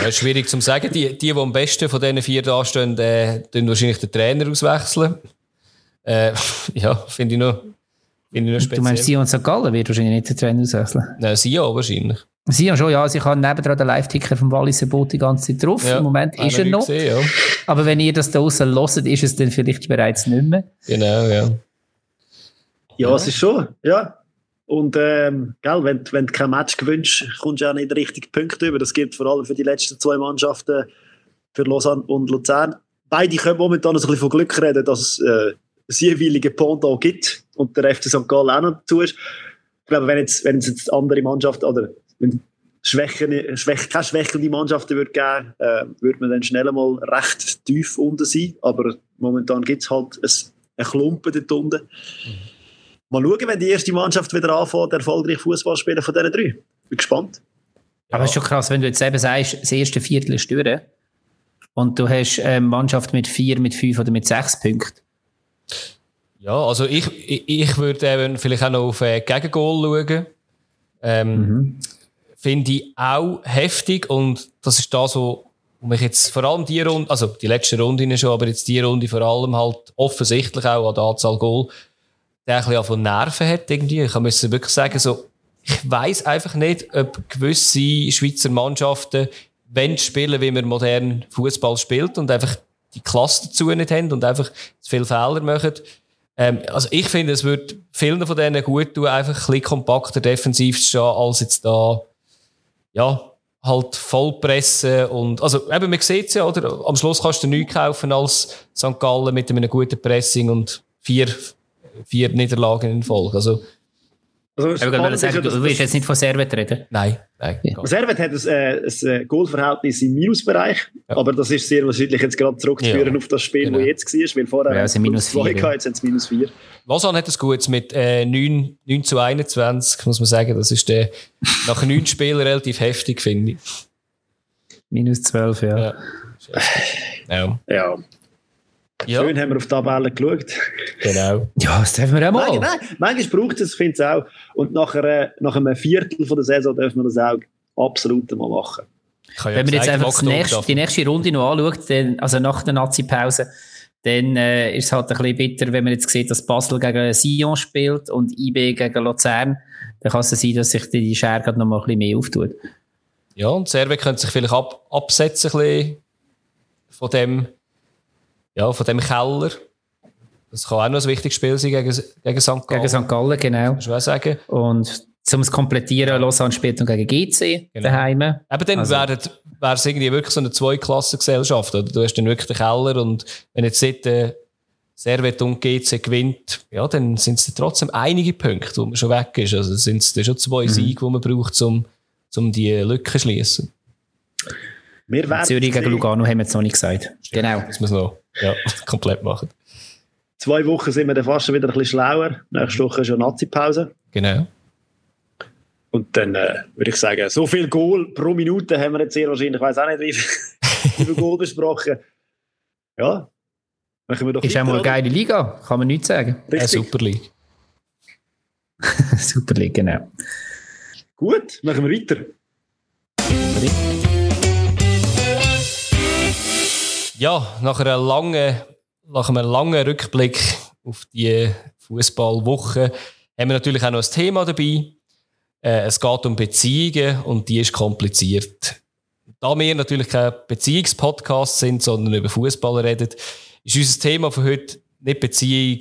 Ja, schwierig zu sagen. Die, die, die am besten von diesen vier da stehen, äh, wahrscheinlich den Trainer auswechseln. Äh, ja, finde ich noch, finde ich noch speziell. Du meinst, Sion St. Gallen wird wahrscheinlich nicht den Trainer auswechseln? Nein, Sion wahrscheinlich. Sie haben schon, ja. Also ich habe nebendran den Live-Ticker vom Walliser Boot die ganze Zeit drauf. Ja, Im Moment ist er noch. Gesehen, ja. Aber wenn ihr das da draußen hört, ist es dann vielleicht bereits nicht mehr. Genau, ja. Ja, es ist schon, ja. Und ähm, gell, wenn, wenn du kein Match gewünscht, kommst du auch nicht richtig Punkte über. Das gilt vor allem für die letzten zwei Mannschaften, für Lausanne und Luzern. Beide können momentan ein bisschen von Glück reden, dass es äh, das jeweilige Pendant gibt und der FC St. Gallen auch noch dazu ist. Ich glaube, wenn jetzt, wenn es jetzt andere Mannschaften oder wenn Schwächen, Schwäch, keine schwächelnde Mannschaften würde geben, äh, würde man dann schnell mal recht tief unten sein. Aber momentan gibt es halt ein, ein Klumpen dort unten. Mhm. Mal schauen, wenn die erste Mannschaft wieder anfängt, erfolgreich Fußball spielen von diesen drei. Bin gespannt. Aber es ist schon krass, wenn du jetzt eben sagst, das erste Viertel ist durch und du hast eine Mannschaft mit vier, mit fünf oder mit sechs Punkten. Ja, also ich, ich, ich würde eben vielleicht auch noch auf äh, Gegengol schauen. Ähm, mhm finde ich auch heftig und das ist da so, wo mich jetzt vor allem die Runde, also die letzte Runde schon, aber jetzt die Runde vor allem halt offensichtlich auch an der Anzahl Goal, der ein bisschen von Nerven hat irgendwie. Ich muss wirklich sagen, so, ich weiß einfach nicht, ob gewisse Schweizer Mannschaften wenn spielen, wie man modern Fußball spielt und einfach die Klasse dazu nicht haben und einfach zu viele Fehler machen. Ähm, also ich finde, es würde vielen von denen gut tun, einfach ein bisschen kompakter defensiv zu stehen, als jetzt da ja, halt vollpressen und, also eben, man sieht es ja, oder? Am Schluss kannst du nichts kaufen als St. Gallen mit einem guten Pressing und vier, vier Niederlagen in Folge. Also, also sagen, du willst jetzt nicht von Servet reden? Nein. nein ja. Servet hat ein, äh, ein Goalverhältnis im Minusbereich, ja. aber das ist sehr wahrscheinlich jetzt gerade zurückzuführen ja. auf das Spiel, genau. das jetzt war, weil vorher ja, also minus 2 ja. jetzt sind es minus 4. Lausanne hat es gut mit äh, 9, 9 zu 21, muss man sagen. Das ist der, nach 9 Spielen relativ heftig, finde ich. Minus 12, ja. Ja. ja. Ja. Schön haben wir auf die Tabelle geschaut. Genau. Ja, das dürfen wir auch mal. Nein, nein, manchmal braucht es, ich finde es auch. Und nach, einer, nach einem Viertel von der Saison dürfen wir das auch absolut mal machen. Ja Wenn man jetzt einfach nächste, die nächste Runde noch anschaut, dann, also nach der Nazi-Pause, dann äh, ist es halt ein bisschen bitter, wenn man jetzt sieht, dass Basel gegen Sion spielt und IB gegen Luzern. Dann kann es sein, dass sich die Schere noch mal ein bisschen mehr auftut. Ja, und Serve könnte sich vielleicht ab, absetzen von dem, ja, von dem Keller. Das kann auch noch ein wichtiges Spiel sein gegen, gegen St. Gallen. Gegen St. Gallen, genau. Muss ich auch sagen. Und zum es komplettieren, Lausanne spielt noch gegen GC genau. daheim. Eben dann also. wäre es irgendwie wirklich so eine Zweiklassengesellschaft. Oder? Du hast dann wirklich den Keller und wenn jetzt dort äh, Servet und GC gewinnt, ja, dann sind es trotzdem einige Punkte, wo man schon weg ist. Also sind es schon zwei mhm. Siege, die man braucht, um, um die Lücke zu schließen. Zürich gegen Lugano haben wir jetzt noch nicht gesagt. Genau. Das muss noch ja, komplett machen. Zwei Wochen sind wir dann fast schon wieder ein bisschen schlauer. Nächste Woche ist ja Nazi-Pause. Genau. Und dann äh, würde ich sagen, so viel Goal pro Minute haben wir jetzt sehr wahrscheinlich, ich weiß auch nicht, wie viel, Goal besprochen. Ja. Machen wir doch ist auch mal eine geile Liga, kann man nichts sagen. Eine Super League. Super League, genau. Gut, machen wir weiter. Ja, nach, einer langen, nach einem langen Rückblick auf die Fußballwoche haben wir natürlich auch noch ein Thema dabei. Äh, es geht um Beziehungen und die ist kompliziert. Da wir natürlich kein Beziehungspodcast sind, sondern über Fußball reden, ist unser Thema für heute nicht Beziehung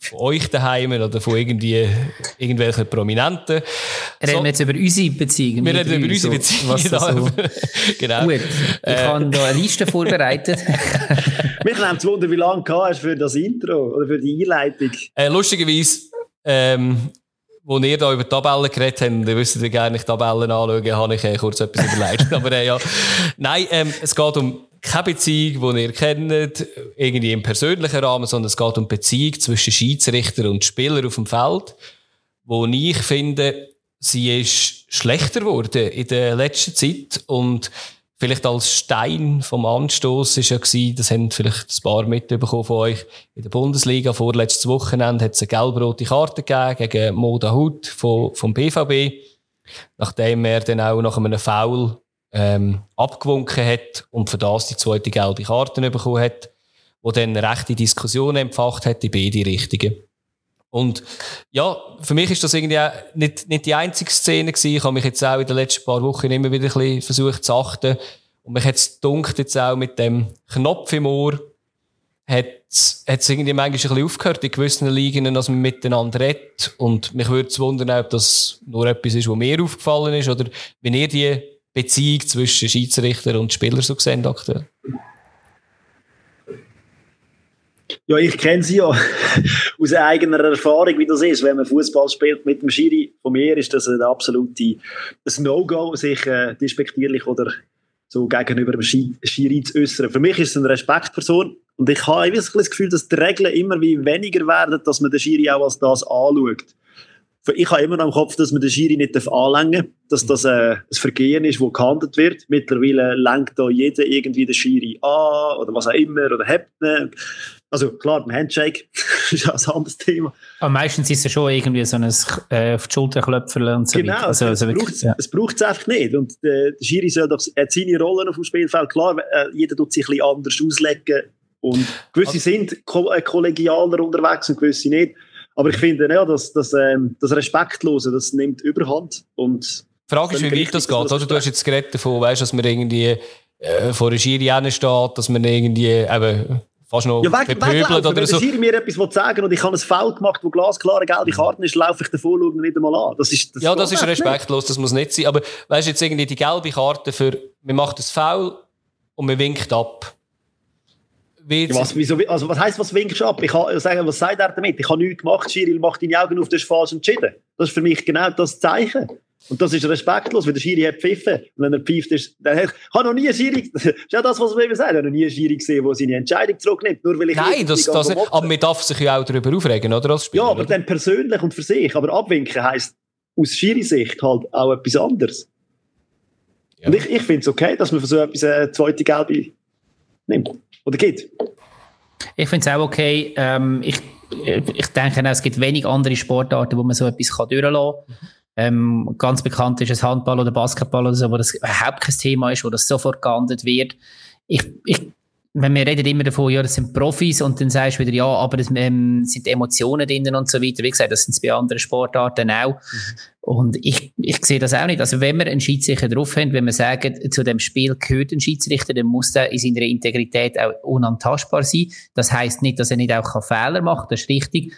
von euch daheim oder von irgendwie, irgendwelchen Prominenten. Reden so, wir jetzt über unsere Beziehungen? Wir reden über unsere Beziehungen. So, genau. Gut, ich äh, habe da eine Liste vorbereitet. Mich nimmt es Wunder, wie lange du hast für das Intro oder für die Einleitung. Äh, lustigerweise, ähm, wo ihr da über Tabellen geredet habt, ihr wisst, wie gerne ich Tabellen anschaue, habe ich äh, kurz etwas überlegt. Aber äh, ja, nein, ähm, es geht um keine Beziehung, die ihr kennt, irgendwie im persönlichen Rahmen, sondern es geht um Beziehung zwischen Schiedsrichter und Spieler auf dem Feld, wo ich finde, sie ist schlechter geworden in der letzten Zeit. Und vielleicht als Stein vom Anstoß ist ja gewesen, das haben vielleicht ein paar mitbekommen von euch, in der Bundesliga vorletztes Wochenende hat es eine gelb-rote Karte gegeben gegen Moda Hut vom, vom BVB, nachdem er dann auch nach einem Foul ähm, abgewunken hat und für das die zweite gelbe Karte bekommen hat, wo dann rechte Diskussion empfacht hat in beide Richtungen. Und ja, für mich ist das irgendwie auch nicht, nicht die einzige Szene gewesen. Ich habe mich jetzt auch in den letzten paar Wochen immer wieder ein bisschen versucht zu achten. Und mich hat es jetzt auch mit dem Knopf im Ohr, hat es irgendwie manchmal ein bisschen aufgehört in gewissen Ligen, dass man miteinander redet. Und mich würde es wundern, ob das nur etwas ist, was mir aufgefallen ist, oder wenn ihr die Beziehung zwischen Schiedsrichter und Spieler so gesehen aktuell? Ja, ich kenne sie ja aus eigener Erfahrung, wie das ist, wenn man Fußball spielt mit dem Schiri. Von mir ist das ein absolutes No-Go, sich äh, despektierlich oder so gegenüber dem Schiri zu äußern. Für mich ist es eine Respektperson und ich habe das Gefühl, dass die Regeln immer wie weniger werden, dass man den Schiri auch als das anschaut ich habe immer noch im Kopf, dass man den Schiri nicht anlängen darf, dass das äh, ein Vergehen ist, das gehandelt wird. Mittlerweile lenkt da jeder irgendwie den Schiri an oder was auch immer oder hebt ihn. Also klar, beim Handshake ist auch ein anderes Thema. Aber meistens ist es schon irgendwie so ein äh, auf die Schulter klopfen und so Genau, also, also es, braucht, ja. es braucht es einfach nicht. Und äh, der Schiri soll doch hat seine Rollen auf dem Spielfeld. Klar, äh, jeder tut sich ein bisschen anders auslegen und gewisse also, sind äh, kollegialer unterwegs und gewisse nicht. Aber ich finde, ja, das, das, ähm, das Respektlose, das nimmt Überhand. Und die Frage ist, wie weit das geht. Oder? Du hast jetzt geredet davon, weißt, dass man irgendwie äh, vor der Schiri steht, dass man irgendwie eben fast noch ja, weg, bepöbelt oder so. Wenn mir etwas sagen und ich habe ein Foul gemacht, wo glasklare gelbe Karten ist, laufe ich davor und nicht einmal an. Das ist, das ja, das ist respektlos, nicht. das muss nicht sein. Aber weißt du, jetzt irgendwie die gelbe Karte für, man macht ein Foul und man winkt ab. Was, wieso, also was heisst, was winkst du ab? Ich kann sagen, was sagt er damit? Ich habe nichts gemacht, Schiri macht deine Augen auf, das ist falsch entschieden. Das ist für mich genau das Zeichen. Und das ist respektlos, weil der Schiri hat pfiffen. Und wenn er pfeift ist, dann hat, ich habe noch nie einen Schiri, das ist ja das, was wir immer sagen, ich habe noch nie einen Schiri gesehen, der seine Entscheidung zurücknimmt, nur weil ich Nein, das, das nicht, aber man darf sich ja auch darüber aufregen, oder, als Spieler, Ja, aber oder? dann persönlich und für sich. Aber abwinken heisst aus Schiri-Sicht halt auch etwas anderes. Ja. Und ich, ich finde es okay, dass man für so etwas eine zweite Gelbe nimmt. Oder geht. Ich finde es auch okay. Ähm, ich, ich denke, es gibt wenig andere Sportarten, wo man so etwas kann durchlassen kann. Ähm, ganz bekannt ist es Handball oder Basketball oder so, wo das überhaupt kein Thema ist, wo das sofort geahndet wird. Ich, ich, wenn wir reden immer davon, ja, das sind Profis und dann sagst du wieder, ja, aber es ähm, sind Emotionen drin und so weiter. Wie gesagt, das sind es bei anderen Sportarten auch. Mhm. Und ich, ich sehe das auch nicht. Also wenn wir einen Schiedsrichter drauf haben, wenn wir sagen, zu dem Spiel gehört ein Schiedsrichter, dann muss der in seiner Integrität auch unantastbar sein. Das heißt nicht, dass er nicht auch Fehler macht, das ist richtig.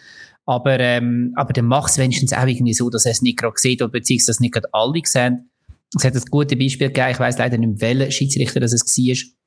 Aber, ähm, aber dann macht es wenigstens auch irgendwie so, dass er es nicht gerade sieht oder beziehungsweise nicht gerade alle sehen. Es hat ein gutes Beispiel gegeben, ich weiß leider nicht, welcher Schiedsrichter das es war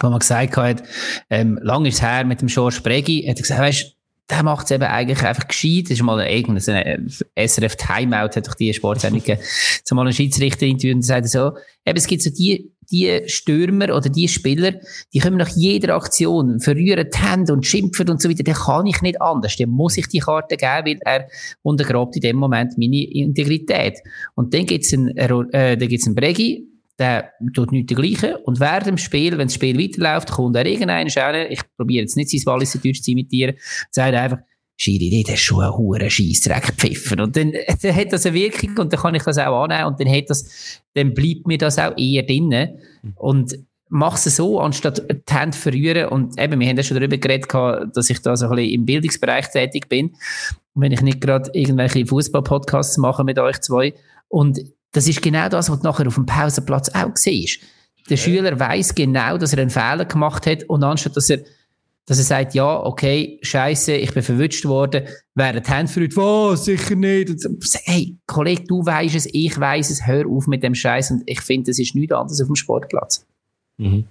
wo man gesagt hat, ähm, lang ist es her mit dem George Bregi, hat er gesagt, weißt, der macht es eben eigentlich einfach gescheit. Das ist mal irgendein SRF Timeout, hat doch die Sportsendung gegeben. So mal ein Schiedsrichter interviewt und sagt so, eben, es gibt so die, die Stürmer oder die Spieler, die kommen nach jeder Aktion, verrühren die Hände und schimpfen und so weiter. Den kann ich nicht anders. Dem muss ich die Karte geben, weil er untergrabt in dem Moment meine Integrität. Und dann gibt's einen, äh, dann gibt's einen Bregi, der tut nichts dergleichen. Und während dem Spiel, wenn das Spiel weiterläuft, kommt er irgendeiner schauen, ich probiere jetzt nicht sein Walliser Deutsch zu imitieren, sagt einfach, Schiri, das ist schon ein hoher Scheissdreck pfiffen. Und dann, dann hat das eine Wirkung und dann kann ich das auch annehmen und dann hat das, dann bleibt mir das auch eher drinnen. Und mach's so, anstatt die Hände verrühren. Und eben, wir haben ja schon darüber geredet, dass ich da so ein bisschen im Bildungsbereich tätig bin. Wenn ich nicht gerade irgendwelche Fußball-Podcasts mache mit euch zwei. Und das ist genau das, was du nachher auf dem Pausenplatz auch siehst. Der ja. Schüler weiß genau, dass er einen Fehler gemacht hat und anstatt dass er, dass er sagt, ja, okay, scheiße, ich bin verwünscht worden, während die Hände verrückt, was, sicher nicht. Und so, hey, Kollege, du weißt es, ich weiß es, hör auf mit dem Scheiß und ich finde, das ist nichts anderes auf dem Sportplatz. Mhm.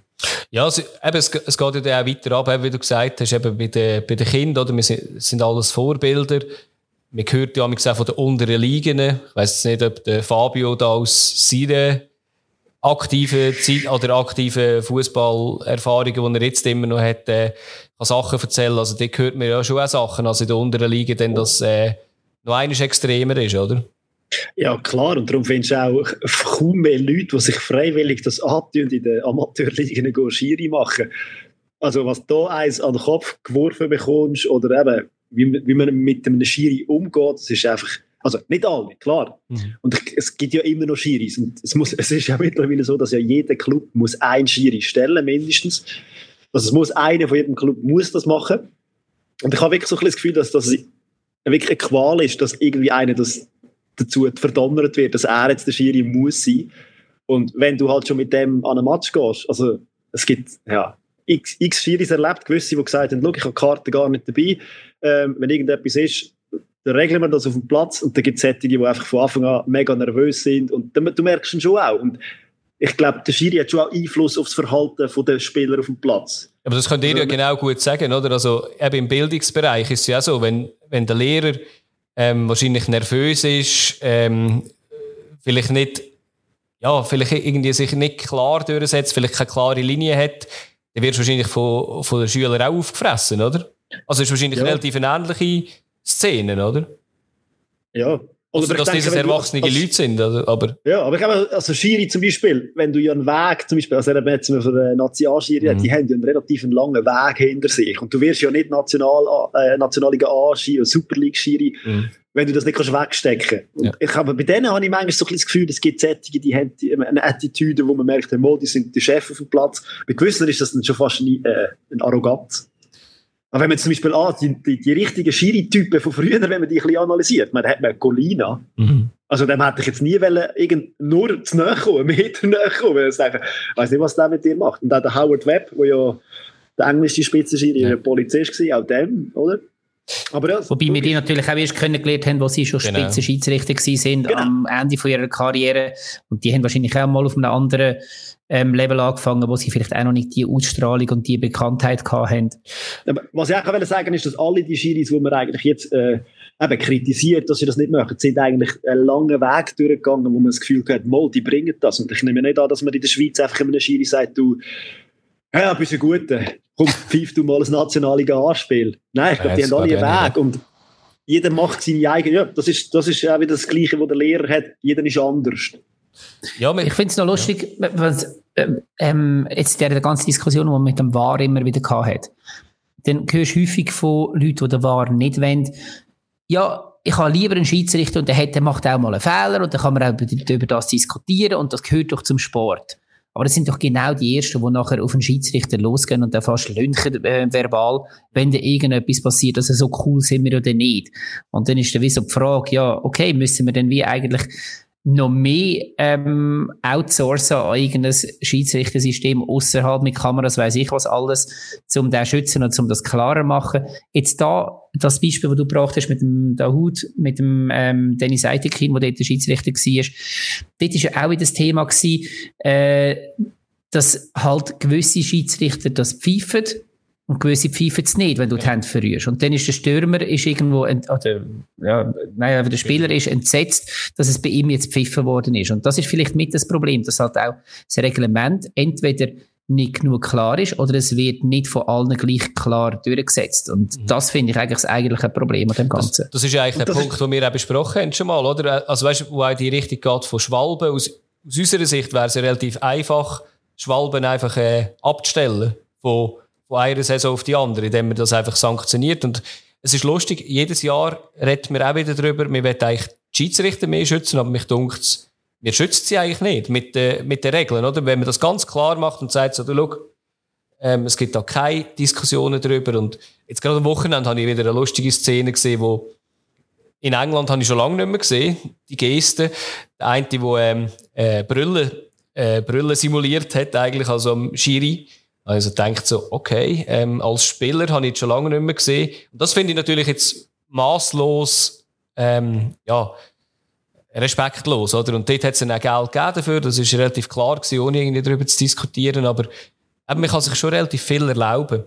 Ja, es, eben, es, es geht ja auch weiter ab, wie du gesagt hast, eben bei den, bei den Kindern, oder? Wir sind, sind alles Vorbilder man hört ja auch von den unteren Ligen. Ich weiss nicht, ob der Fabio da aus seiner aktiven Zeit oder aktiven Fußballerfahrungen, die er jetzt immer noch hat, äh, Sachen erzählen. Also, da hört man ja schon auch Sachen, also in der unteren Liga, denn das äh, noch eines extremer ist, oder? Ja, klar. Und darum findest du auch kaum mehr Leute, die sich freiwillig das antun, in den Amateurligen Schiri machen. Also, was da eins an den Kopf geworfen bekommst oder eben wie, wie man mit einem Schiri umgeht, das ist einfach, also nicht alle, klar. Mhm. Und es gibt ja immer noch Schiris. Und es, muss, es ist ja mittlerweile so, dass ja jeder Club muss ein Schiri stellen, mindestens. Also es muss einer von jedem Club muss das machen. Und ich habe wirklich so ein das Gefühl, dass das wirklich eine Qual ist, dass irgendwie einer das dazu verdonnert wird, dass er jetzt der Schiri muss sein. Und wenn du halt schon mit dem an einen Match gehst, also es gibt, ja, x, x Schiris erlebt, gewisse, die gesagt haben, ich habe die Karte gar nicht dabei, ähm, wenn irgendetwas ist, dann regeln wir das auf dem Platz und dann gibt es solche, die einfach von Anfang an mega nervös sind und du, du merkst es schon auch. Und ich glaube, der Schiri hat schon auch Einfluss auf das Verhalten der Spieler auf dem Platz. Aber das könnt ihr ja genau gut sagen, oder? Also eben im Bildungsbereich ist es ja so, wenn, wenn der Lehrer ähm, wahrscheinlich nervös ist, ähm, vielleicht nicht, ja, vielleicht irgendwie sich nicht klar durchsetzt, vielleicht keine klare Linie hat, dann wird wahrscheinlich von, von den Schülern auch aufgefressen, oder? Also es ist wahrscheinlich ja. relativ eine ähnliche Szene, oder? Ja. Oder also, dass denke, diese erwachsene Leute sind, oder? aber... Ja, aber ich glaube, also Schiri zum Beispiel, wenn du ja einen Weg, zum Beispiel, also jetzt von der Nationalschiri, mhm. die haben ja einen relativ langen Weg hinter sich und du wirst ja nicht National, äh, Nationalliga A-Schiri oder Super League-Schiri, mhm. Wenn du das nicht kannst wegstecken kannst. Ja. Ich habe, bei denen habe ich manchmal so ein das Gefühl, es gibt solche, die haben eine Attitüde, wo man merkt, die sind die Chef auf dem Platz. Bei gewissen ist das dann schon fast ein, äh, ein Arroganz. Aber wenn man zum Beispiel ah, die, die, die richtigen Schiri-Typen von früher, wenn man die ein bisschen analysiert, man hat man Colina. Mhm. Also dem hätte ich jetzt nie wollen, irgend, nur zu nahe kommen, Meter näher kommen. Ich weiß nicht, was der mit dir macht. Und auch der Howard Webb, der ja der englische Spitzenschiri, ja. Polizist war, auch dem, oder? Aber ja, Wobei wir die natürlich auch erst kennengelernt haben, wo sie schon genau. Spitzenschiedsrichter waren genau. am Ende von ihrer Karriere. Und die haben wahrscheinlich auch mal auf einem anderen ähm, Level angefangen, wo sie vielleicht auch noch nicht die Ausstrahlung und die Bekanntheit hatten. Was ich auch sagen ist, dass alle die Schiris, die man eigentlich jetzt äh, eben kritisiert, dass sie das nicht machen, sind eigentlich einen langen Weg durchgegangen, wo man das Gefühl hat, mal, die bringen das. Und ich nehme nicht an, dass man in der Schweiz einfach einem Schiri sagt, du, ja, bist ein guter, komm, pfeif du mal ein nationale A-Spiel. Nein, ich glaube, die haben alle einen Weg. Und jeder macht seine eigene, ja, das ist, das ist auch wieder das Gleiche, was der Lehrer hat, jeder ist anders. Ja, ich finde es noch lustig, ja. was, ähm, ähm, jetzt der ganze Diskussion, die man mit dem War immer wieder hat. Dann hörst du häufig von Leuten, die den War nicht wollen, ja, ich habe lieber einen Schiedsrichter und der, hat, der macht auch mal einen Fehler und dann kann man auch über, über das diskutieren und das gehört doch zum Sport. Aber das sind doch genau die Ersten, die nachher auf den Schiedsrichter losgehen und dann fast lünchen äh, verbal, wenn da irgendetwas passiert, also so cool sind wir oder nicht. Und dann ist dann wie so die Frage, ja, okay, müssen wir denn wie eigentlich noch mehr ähm, outsourcen an irgendein Schiedsrichtersystem außerhalb mit Kameras, weiß ich was alles, um den schützen und um das klarer machen. Jetzt da, das Beispiel, das du gebracht hast mit dem Dahut, mit dem ähm, Dennis Eitekin, der dort der Schiedsrichter war, dort war ja auch wieder das Thema gewesen, äh, dass halt gewisse Schiedsrichter das pfeifen und gewisse pfeifen es nicht, wenn du die Hände verrührst. Und dann ist der Stürmer ist irgendwo, ent, oder, ja, nein, der Spieler ist entsetzt, dass es bei ihm jetzt pfiffen worden ist. Und das ist vielleicht mit das Problem, dass halt auch das Reglement entweder nicht genug klar ist oder es wird nicht von allen gleich klar durchgesetzt. Und mhm. das finde ich eigentlich das eigentliche Problem an dem Ganzen. Das, das ist eigentlich der Punkt, den wir auch besprochen haben schon mal, oder? Also weißt du, wo auch die Richtung geht von Schwalben. Aus, aus unserer Sicht wäre es ja relativ einfach, Schwalben einfach äh, abzustellen von von einer Saison auf die andere, indem man das einfach sanktioniert. Und es ist lustig, jedes Jahr reden wir auch wieder darüber, wir wollen eigentlich die Schiedsrichter mehr schützen, aber mich dunkt wir schützen sie eigentlich nicht mit, äh, mit den Regeln, oder? Wenn man das ganz klar macht und sagt so, du, schau, ähm, es gibt da keine Diskussionen darüber. Und jetzt gerade am Wochenende habe ich wieder eine lustige Szene gesehen, wo in England habe ich schon lange nicht mehr gesehen, die Geste. Der eine, der ähm, äh, Brüllen, äh, Brüllen simuliert hat, eigentlich, also am Schiri. Also denkt so, okay, ähm, als Spieler habe ich jetzt schon lange nicht mehr gesehen. Und das finde ich natürlich jetzt maßlos, ähm, ja, respektlos, oder? Und dort hat es dann auch Geld gegeben dafür, das ist relativ klar gewesen, ohne irgendwie darüber zu diskutieren, aber eben, man kann sich schon relativ viel erlauben.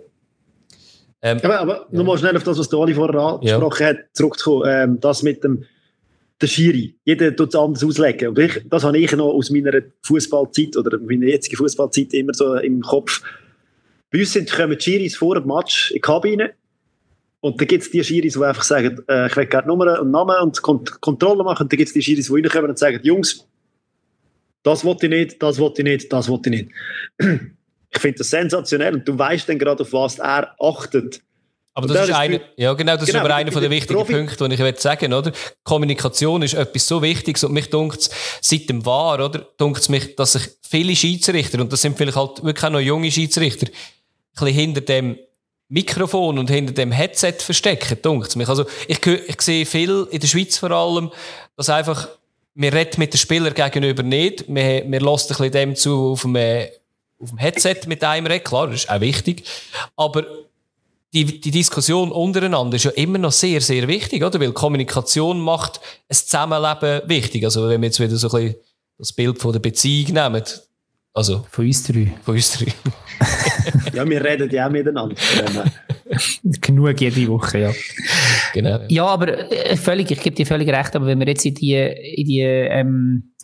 Ähm, aber, aber ja. nochmal schnell auf das, was Oli vorher angesprochen ja. hat, zurückzukommen, ähm, das mit dem der Schiri. Jeder tut es anders auslegen. Und ich, das habe ich noch aus meiner Fußballzeit oder meiner jetzigen Fußballzeit immer so im Kopf bei uns sind, kommen die Schiris vor dem Match in die Kabine und dann gibt es die Schiris, die einfach sagen, äh, ich will gerne Nummer und Namen und Kont Kontrolle machen. Und dann gibt es die Schiris, die reinkommen und sagen, Jungs, das wollte ich nicht, das wollte ich nicht, das wollte ich nicht. ich finde das sensationell und du weißt dann gerade, auf was er achtet. Aber das, das, ist einer, ja genau, das genau, ist aber einer der wichtigen Profi Punkte, die ich will sagen, oder? Kommunikation ist etwas so Wichtiges und mich dunkt seit dem Wahr, oder? Dunkt mich, dass sich viele Schiedsrichter, und das sind vielleicht halt wirklich auch noch junge Schiedsrichter, bisschen hinter dem Mikrofon und hinter dem Headset verstecken, dunkt mich. Also, ich, ich sehe viel in der Schweiz vor allem, dass einfach, wir reden mit den Spielern gegenüber nicht, wir, wir lassen ein bisschen dem zu auf dem, auf dem Headset mit einem reden, klar, das ist auch wichtig, aber die, die Diskussion untereinander ist ja immer noch sehr, sehr wichtig, oder? Weil Kommunikation macht ein Zusammenleben wichtig. Also, wenn wir jetzt wieder so ein bisschen das Bild von der Beziehung nehmen, also. Von uns drei. Von uns drei. ja, wir reden ja auch miteinander. Genug jede Woche, ja. Genau. Ja, aber äh, völlig, ich gebe dir völlig recht, aber wenn wir jetzt in die, in die ähm,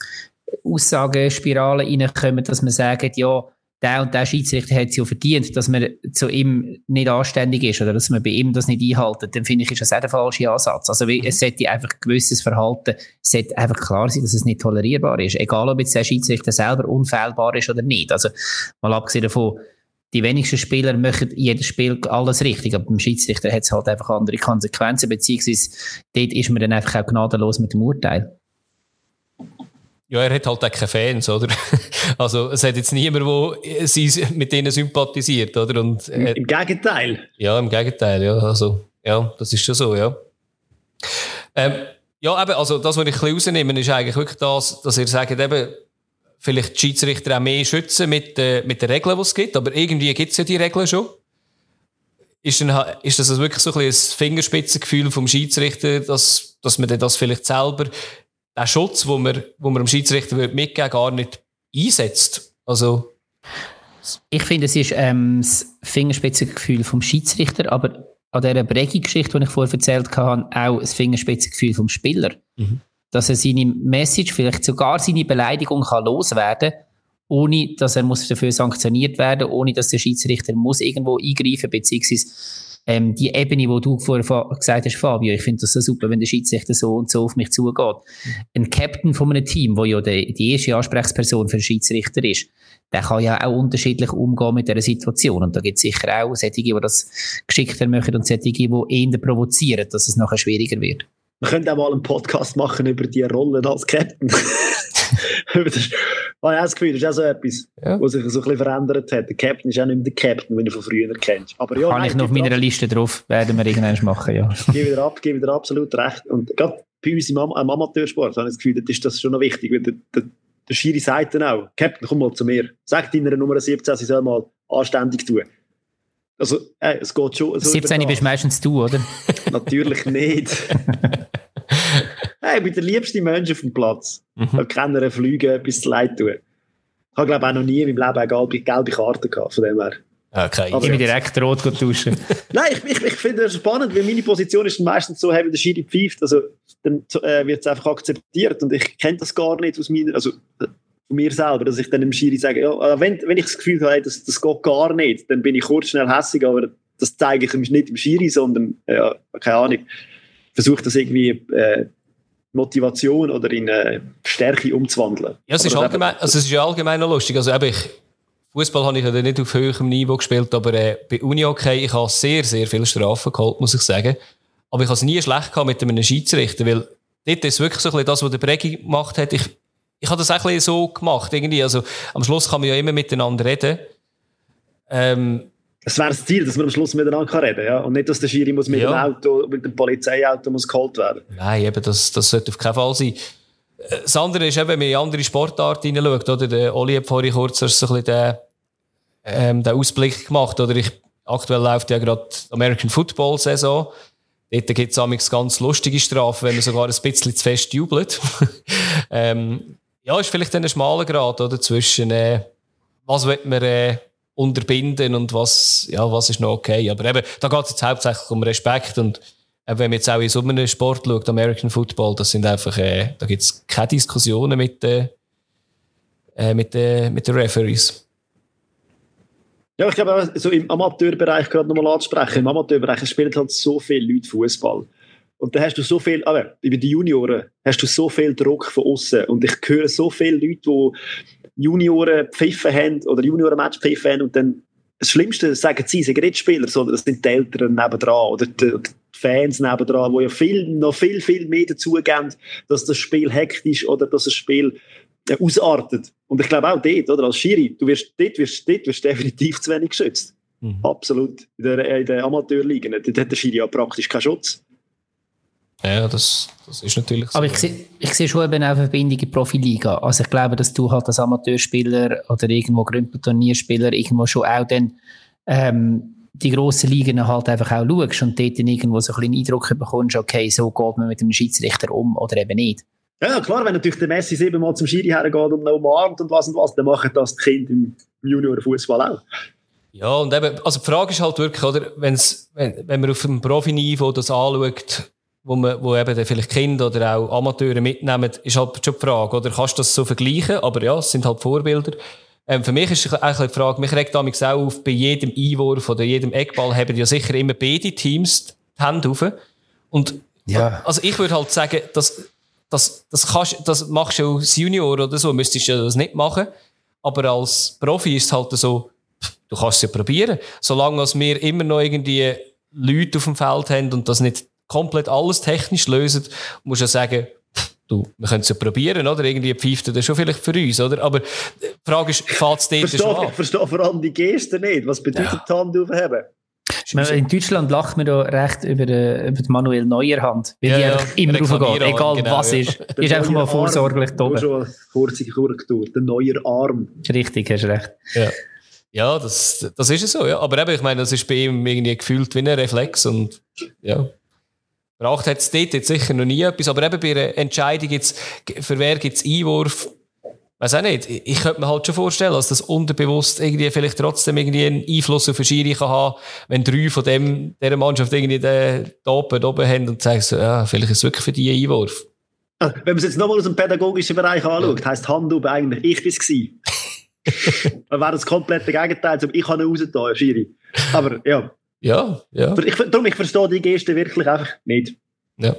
Aussagenspirale reinkommen, dass wir sagen, ja, der und der Schiedsrichter hat es ja verdient, dass man zu ihm nicht anständig ist oder dass man bei ihm das nicht einhaltet, dann finde ich, ist das auch der falsche Ansatz. Also wie, es sollte einfach ein gewisses Verhalten, es sollte einfach klar sein, dass es nicht tolerierbar ist. Egal, ob jetzt der Schiedsrichter selber unfehlbar ist oder nicht. Also mal abgesehen davon, die wenigsten Spieler machen jedes Spiel alles richtig, aber beim Schiedsrichter hat es halt einfach andere Konsequenzen, beziehungsweise dort ist man dann einfach auch gnadenlos mit dem Urteil. Ja, er hat halt auch keine Fans, oder? Also, es hat jetzt niemand, der mit denen sympathisiert, oder? Und, äh, Im Gegenteil. Ja, im Gegenteil, ja. Also, ja, das ist schon so, ja. Ähm, ja, eben, also, das, was ich ein bisschen rausnehme, ist eigentlich wirklich das, dass ihr sagt, eben, vielleicht die Schiedsrichter auch mehr schützen mit, äh, mit den Regeln, die es gibt, aber irgendwie gibt es ja die Regeln schon. Ist, dann, ist das also wirklich so ein, ein Fingerspitzengefühl vom Schiedsrichter, dass, dass man das vielleicht selber den Schutz, wo man, wo man dem Schiedsrichter mitgeben gar nicht einsetzt. Also, ich finde, es ist ähm, das Fingerspitzengefühl vom Schiedsrichter, aber an dieser Bregi-Geschichte, die ich vorher erzählt habe, auch das Fingerspitzengefühl vom Spieler. Mhm. Dass er seine Message, vielleicht sogar seine Beleidigung kann loswerden ohne dass er muss dafür sanktioniert werden, ohne dass der Schiedsrichter muss irgendwo eingreifen, beziehungsweise ähm, die Ebene, wo du vorher gesagt hast, Fabio, ich finde das so super, wenn der Schiedsrichter so und so auf mich zugeht. Ein Captain von einem Team, wo ja die, die erste Ansprechperson für den Schiedsrichter ist, der kann ja auch unterschiedlich umgehen mit dieser Situation. Und da gibt es sicher auch solche, die das geschickter machen und solche, die eher provozieren, dass es nachher schwieriger wird. Wir können auch mal einen Podcast machen über die Rolle als Captain. das habe ich auch das Gefühl, das ist auch so etwas, ja. was sich so ein bisschen verändert hat. Der Captain ist auch nicht mehr der Captain, den du von früher kennst. Aber ja, Kann nein, ich noch auf meiner Liste drauf, werden wir irgendwann machen, ja. Gib wieder ab, gib wieder absolut recht. Und gerade bei uns im, Am im Amateursport habe ich das Gefühl, das ist das schon noch wichtig, weil der, der, der Schiri sagt dann auch, Captain, komm mal zu mir. Sag deiner Nummer 17, sie soll mal anständig tun. Also, äh, es geht schon. So 17 bist meistens du, oder? Natürlich nicht. hey, ich bin der liebste Mensch auf dem Platz. Mhm. Ich kann keiner fliegen, etwas zu leid tun. Ich habe, glaube auch noch nie in meinem Leben eine gelbe, gelbe Karte gehabt, von dem her. Okay, Aber ich bin direkt rot duschen. Nein, ich, ich, ich finde das spannend, weil meine Position ist meistens so, wenn der Schiri pfeift, also dann äh, wird es einfach akzeptiert und ich kenne das gar nicht aus meiner, also von mir selber, dass ich dann dem Schiri sage, ja, äh, wenn, wenn ich das Gefühl habe, das, das geht gar nicht, dann bin ich kurz schnell hässig, aber das zeige ich nicht im Schiri, sondern, ja, keine Ahnung, versuche das irgendwie äh, Motivation oder in äh, Stärke umzuwandeln. Ja, es ist, allgemein, also es ist ja allgemein noch lustig. Also, ich, Fußball habe ich ja nicht auf höherem Niveau gespielt, aber äh, bei Uni okay, ich habe sehr, sehr viele Strafen geholt, muss ich sagen. Aber ich habe es nie schlecht gehabt mit einem Schiedsrichter, weil dort ist wirklich so ein bisschen das, was der Bregi gemacht hat. Ich, ich habe das auch ein bisschen so gemacht, irgendwie. Also, am Schluss kann man ja immer miteinander reden. Ähm, es wäre das Ziel, dass man am Schluss miteinander reden kann, ja? Und nicht, dass der Schiri muss mit ja. dem Auto, mit dem Polizeiauto muss geholt werden. Nein, eben, das, das sollte auf keinen Fall sein. Das andere ist eben, wenn man in andere Sportarten hineinschaut, oder? Der Oli hat vorhin kurz so ein bisschen den, ähm, den Ausblick gemacht, oder? Ich, aktuell läuft ja gerade die American Football Saison. Dort gibt es ganz lustige Strafen, wenn man sogar ein bisschen zu fest jubelt. ähm, ja, ist vielleicht ein schmaler Grad, oder? Zwischen, äh, was will man, äh, unterbinden und was, ja, was ist noch okay. Aber eben, da geht es jetzt hauptsächlich um Respekt und äh, wenn man jetzt auch in so einem Sport schaut, American Football, das sind einfach, äh, da gibt es keine Diskussionen mit den äh, mit, äh, mit den Referees. Ja, ich glaube, so im Amateurbereich gerade nochmal anzusprechen. Im Amateurbereich spielen halt so viele Leute Fußball. Und da hast du so viel, aber über die Junioren hast du so viel Druck von außen. Und ich höre so viele Leute, die Junioren pfiffen haben oder Junioren-Match pfiffen haben und dann das Schlimmste sagen sie, sind nicht Spieler, sondern das sind die Eltern nebendran oder die, die Fans nebendran, die ja viel, noch viel, viel mehr dazugeben, dass das Spiel hektisch oder dass das Spiel äh, ausartet. Und ich glaube auch dort, oder, als Schiri, du wirst, dort, wirst, dort wirst definitiv zu wenig geschützt. Mhm. Absolut. In der, in der Amateurliga. Dort hat der Schiri ja praktisch keinen Schutz. Ja, das, das ist natürlich so. Aber ich sehe, ich sehe schon eben auch Verbindung in die Profiliga. Also ich glaube, dass du halt als Amateurspieler oder irgendwo Gründturnierspieler irgendwo schon auch dann ähm, die grossen Ligen halt einfach auch schaust und dort dann irgendwo so ein bisschen Eindruck bekommst, okay, so geht man mit einem Schiedsrichter um oder eben nicht. Ja, klar, wenn natürlich der Messi siebenmal zum Schiri hergeht und noch umarmt und was und was, dann machen das die Kinder im Juniorenfußball auch. Ja, und eben, also die Frage ist halt wirklich, oder, wenn's, wenn, wenn man auf dem Profiniveau das anschaut, wo, man, wo eben vielleicht Kinder oder auch Amateure mitnehmen, ist halt schon die Frage, oder kannst du das so vergleichen? Aber ja, es sind halt Vorbilder. Ähm, für mich ist eigentlich die Frage, mich regt damals auch auf, bei jedem Einwurf oder jedem Eckball haben ja sicher immer beide Teams die Hände auf. Und ja. also ich würde halt sagen, dass, das, das, kannst, das machst du als Junior oder so, müsstest du das nicht machen. Aber als Profi ist es halt so, du kannst es ja probieren. Solange wir immer noch irgendwie Leute auf dem Feld haben und das nicht komplett alles technisch lösen, musst du ja sagen, du, wir können es ja probieren, oder? Irgendwie pfeift das schon vielleicht für uns, oder? Aber die Frage ist, fällt es dort schon Ich verstehe vor allem die Geste nicht. Was bedeutet ja. die Hand aufheben? In Deutschland lacht man da recht über, die, über Manuel Neuer Hand, weil ja, die einfach ja, immer raufgeht, egal genau, was ja. ist. Die ist einfach mal vorsorglich da oben. kurze Korrektur, der neue Arm. Richtig, hast recht. Ja. Ja, das, das ist es so, ja. Aber eben, ich meine, das ist bei ihm irgendwie gefühlt wie ein Reflex und ja. Braucht hat es dort jetzt sicher noch nie etwas, aber eben bei einer Entscheidung jetzt, für wer gibt es Einwurf, weiß auch nicht. Ich könnte mir halt schon vorstellen, dass das unterbewusst irgendwie vielleicht trotzdem irgendwie einen Einfluss auf den Schiri kann haben, wenn drei von dem, dieser Mannschaft irgendwie den Topen oben haben und sagen so, ja, vielleicht ist es wirklich für die ein Einwurf. Ah, wenn man es jetzt nochmal aus dem pädagogischen Bereich anschaut, ja. heisst Hand eigentlich, ich bin es Dann wäre das komplette Gegenteil, ich habe ihn rausgetan, Schiri. Aber ja, ja, ja. Ich, darum, ich verstehe die Geste wirklich einfach nicht. Ja.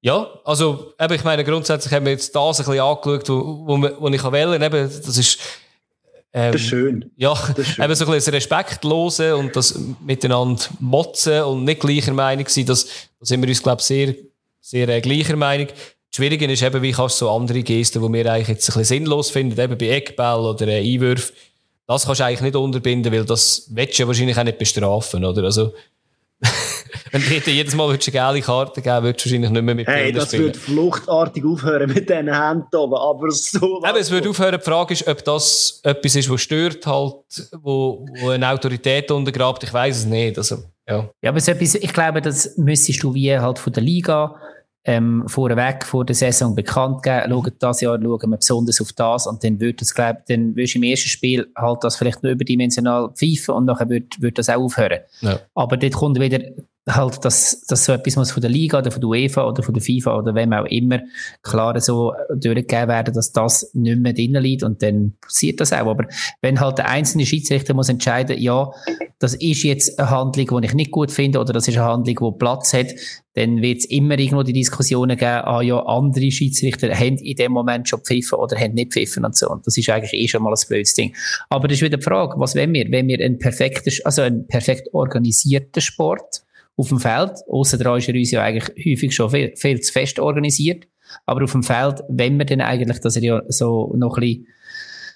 Ja, also, eben, ich meine, grundsätzlich haben wir jetzt das ein bisschen angeschaut, wo, wo, wo ich wählen kann. Das ist, ähm, das ist schön. Ja, ist schön. eben so ein bisschen Respektlose und das miteinander motzen und nicht gleicher Meinung sein, das, da sind wir uns, glaube ich, sehr, sehr äh, gleicher Meinung. Die Schwierige ist eben, wie kannst du so andere Gesten, die wir eigentlich jetzt ein bisschen sinnlos finden, eben bei Eckball oder äh, Einwürfen, das kannst du eigentlich nicht unterbinden, weil das willst du ja wahrscheinlich auch nicht bestrafen, oder? Also, wenn du jedes Mal eine gelbe Karte geben würdest du wahrscheinlich nicht mehr mit Hey, das spielen. würde fluchtartig aufhören mit diesen Händen oben, aber so... Eben, es würde aufhören, die Frage ist, ob das etwas ist, was stört halt, wo, wo eine Autorität untergrabt, ich weiß es nicht, also, ja. Ja, aber so etwas, ich glaube, das müsstest du wie halt von der Liga ähm, vorweg vor der Saison bekannt geben. Schauen, das Jahr schauen wir besonders auf das und dann wird das, glaube dann würdest du im ersten Spiel halt das vielleicht nur überdimensional pfeifen und nachher wird, wird das auch aufhören. Ja. Aber dort kommt wieder halt, dass, dass so etwas muss von der Liga oder von der UEFA oder von der FIFA oder wem auch immer klar so durchgegeben werden, dass das nicht mehr drin liegt und dann passiert das auch. Aber wenn halt der einzelne Schiedsrichter muss entscheiden, ja, das ist jetzt eine Handlung, die ich nicht gut finde oder das ist eine Handlung, die Platz hat, dann wird es immer irgendwo die Diskussionen geben, ah ja, andere Schiedsrichter haben in dem Moment schon pfiffen oder haben nicht pfiffen und so. Und das ist eigentlich eh schon mal ein blödes Ding. Aber das ist wieder die Frage, was wollen wir? Wenn wir einen perfekten, also einen perfekt organisierten Sport auf dem Feld. Außerdem ist er uns ja eigentlich häufig schon viel, viel zu fest organisiert. Aber auf dem Feld, wenn wir dann eigentlich, dass er ja so noch ein bisschen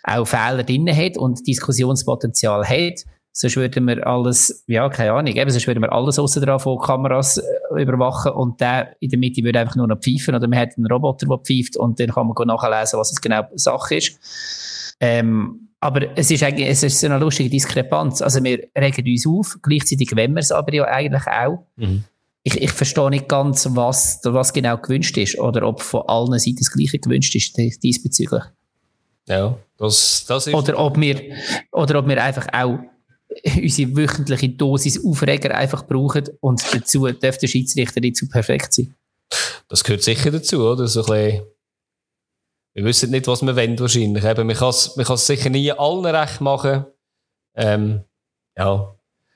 auch Fehler drin hat und Diskussionspotenzial hat, sonst würden wir alles, ja, keine Ahnung, eben, sonst würden wir alles aussen dran von Kameras äh, überwachen und der in der Mitte würde einfach nur noch pfeifen oder man hat einen Roboter, der pfeift und dann kann man nachlesen, was es genau Sache ist. Ähm, aber es ist eigentlich, es ist so eine lustige Diskrepanz. Also wir regen uns auf, gleichzeitig wollen wir es aber ja eigentlich auch. Mhm. Ich, ich verstehe nicht ganz, was, was genau gewünscht ist oder ob von allen Seiten das Gleiche gewünscht ist diesbezüglich. Ja, das, das ist... Oder ob wir, oder ob wir einfach auch unsere wöchentliche Dosis Aufreger einfach brauchen und dazu darf der Schiedsrichter nicht zu perfekt sein. Das gehört sicher dazu, oder? So ein bisschen wir wissen nicht, was wir wollen, wahrscheinlich. Eben, man kann es sicher nie allen recht machen. Ähm, ja.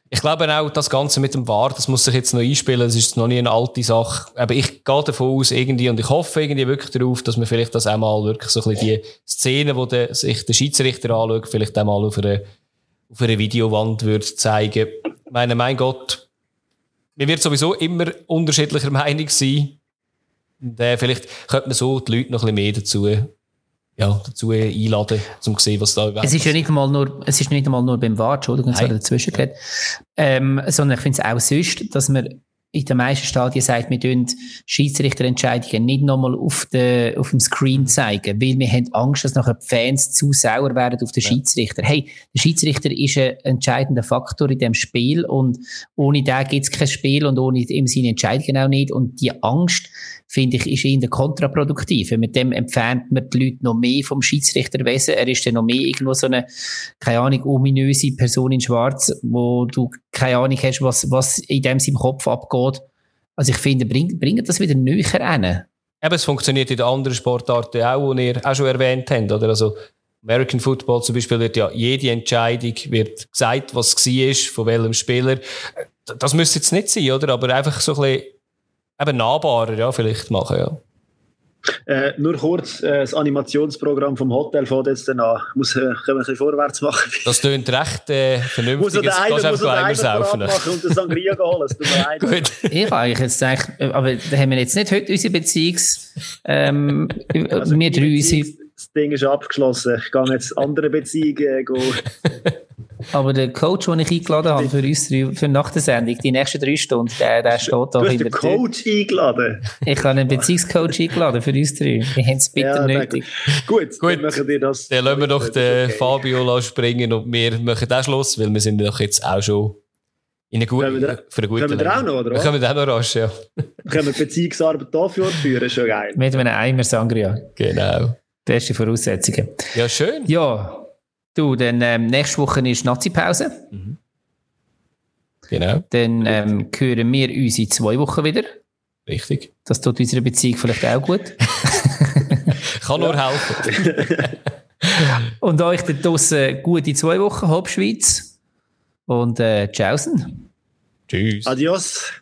Ich glaube auch, das Ganze mit dem War, das muss sich jetzt noch einspielen. Das ist noch nie eine alte Sache. Aber ich gehe davon aus, irgendwie, und ich hoffe irgendwie wirklich darauf, dass man vielleicht das einmal wirklich so ein bisschen die Szene, wo der, sich der Schiedsrichter anschaut, vielleicht einmal auf einer, auf einer Videowand würde zeigen. Ich meine, mein Gott, man wird sowieso immer unterschiedlicher Meinung sein. Und, äh, vielleicht könnte man so die Leute noch ein bisschen mehr dazu, ja, dazu einladen, um zu sehen, was da überhaupt es ist ja nicht einmal nur, Es ist nicht einmal nur beim Wart, Entschuldigung, jetzt dazwischen geredet. Ähm, sondern ich finde es auch sonst, dass man in den meisten Stadien sagt, wir tun Schiedsrichterentscheidungen nicht nochmal auf, de, auf dem Screen mhm. zeigen, weil wir haben Angst, dass nachher die Fans zu sauer werden auf den ja. Schiedsrichter. Hey, der Schiedsrichter ist ein entscheidender Faktor in dem Spiel und ohne den gibt es kein Spiel und ohne ihm seine Entscheidungen auch nicht und die Angst, finde ich, ist eher kontraproduktiv. Mit dem entfernt man die Leute noch mehr vom Schiedsrichterwesen. Er ist dann noch mehr irgendwo so eine, keine Ahnung, ominöse Person in Schwarz, wo du keine Ahnung hast, was, was in dem seinem Kopf abgeht. Also ich finde, bringt, das wieder näher hin. Eben, es funktioniert in den anderen Sportarten auch, die ihr auch schon erwähnt habt, oder? Also, American Football zum Beispiel wird ja jede Entscheidung wird gesagt, was es war, von welchem Spieler. Das müsste jetzt nicht sein, oder? Aber einfach so ein bisschen eben nahbarer, ja, vielleicht machen, ja. Äh, nur kurz, äh, das Animationsprogramm vom Hotel fährt jetzt dann an. Muss, äh, können wir ein bisschen vorwärts machen? Das klingt recht äh, vernünftig. Muss eine, muss der eine saufen. machen und den Sangria holen. Gut. Ich eigentlich jetzt gedacht, aber da haben wir jetzt nicht heute unsere Beziehungs... Ähm, also wir drei unsere... Das Ding ist abgeschlossen. Ich gehe jetzt andere Beziehungen äh, Aber der Coach, den ich eingeladen habe für uns drei, für nach der Sendung, die nächsten drei Stunden, der, der steht da hinter Du hast den Coach eingeladen? Ich habe einen Beziehungscoach eingeladen für uns drei. Wir haben es bitter ja, nötig. Gut, Gut, dann machen wir das. Dann lassen wir doch den okay. Fabio springen und wir machen den Schluss, weil wir sind doch jetzt auch schon in eine gute, wir, für eine gute Können wir auch noch, oder was? Können wir auch noch rasch, ja. können wir Beziehungsarbeit dafür führen, schon geil. Mit einem Eimer Sangria. Genau. Beste Voraussetzungen. Ja, schön. Ja, Du, dann ähm, nächste Woche ist Nazi-Pause. Mhm. Genau. Dann ähm, hören wir uns in zwei Wochen wieder. Richtig. Das tut unserer Beziehung vielleicht auch gut. Kann nur helfen. Und euch da draussen gute zwei Wochen, Hauptschweiz. Und äh, tschaußen. Tschüss. Adios.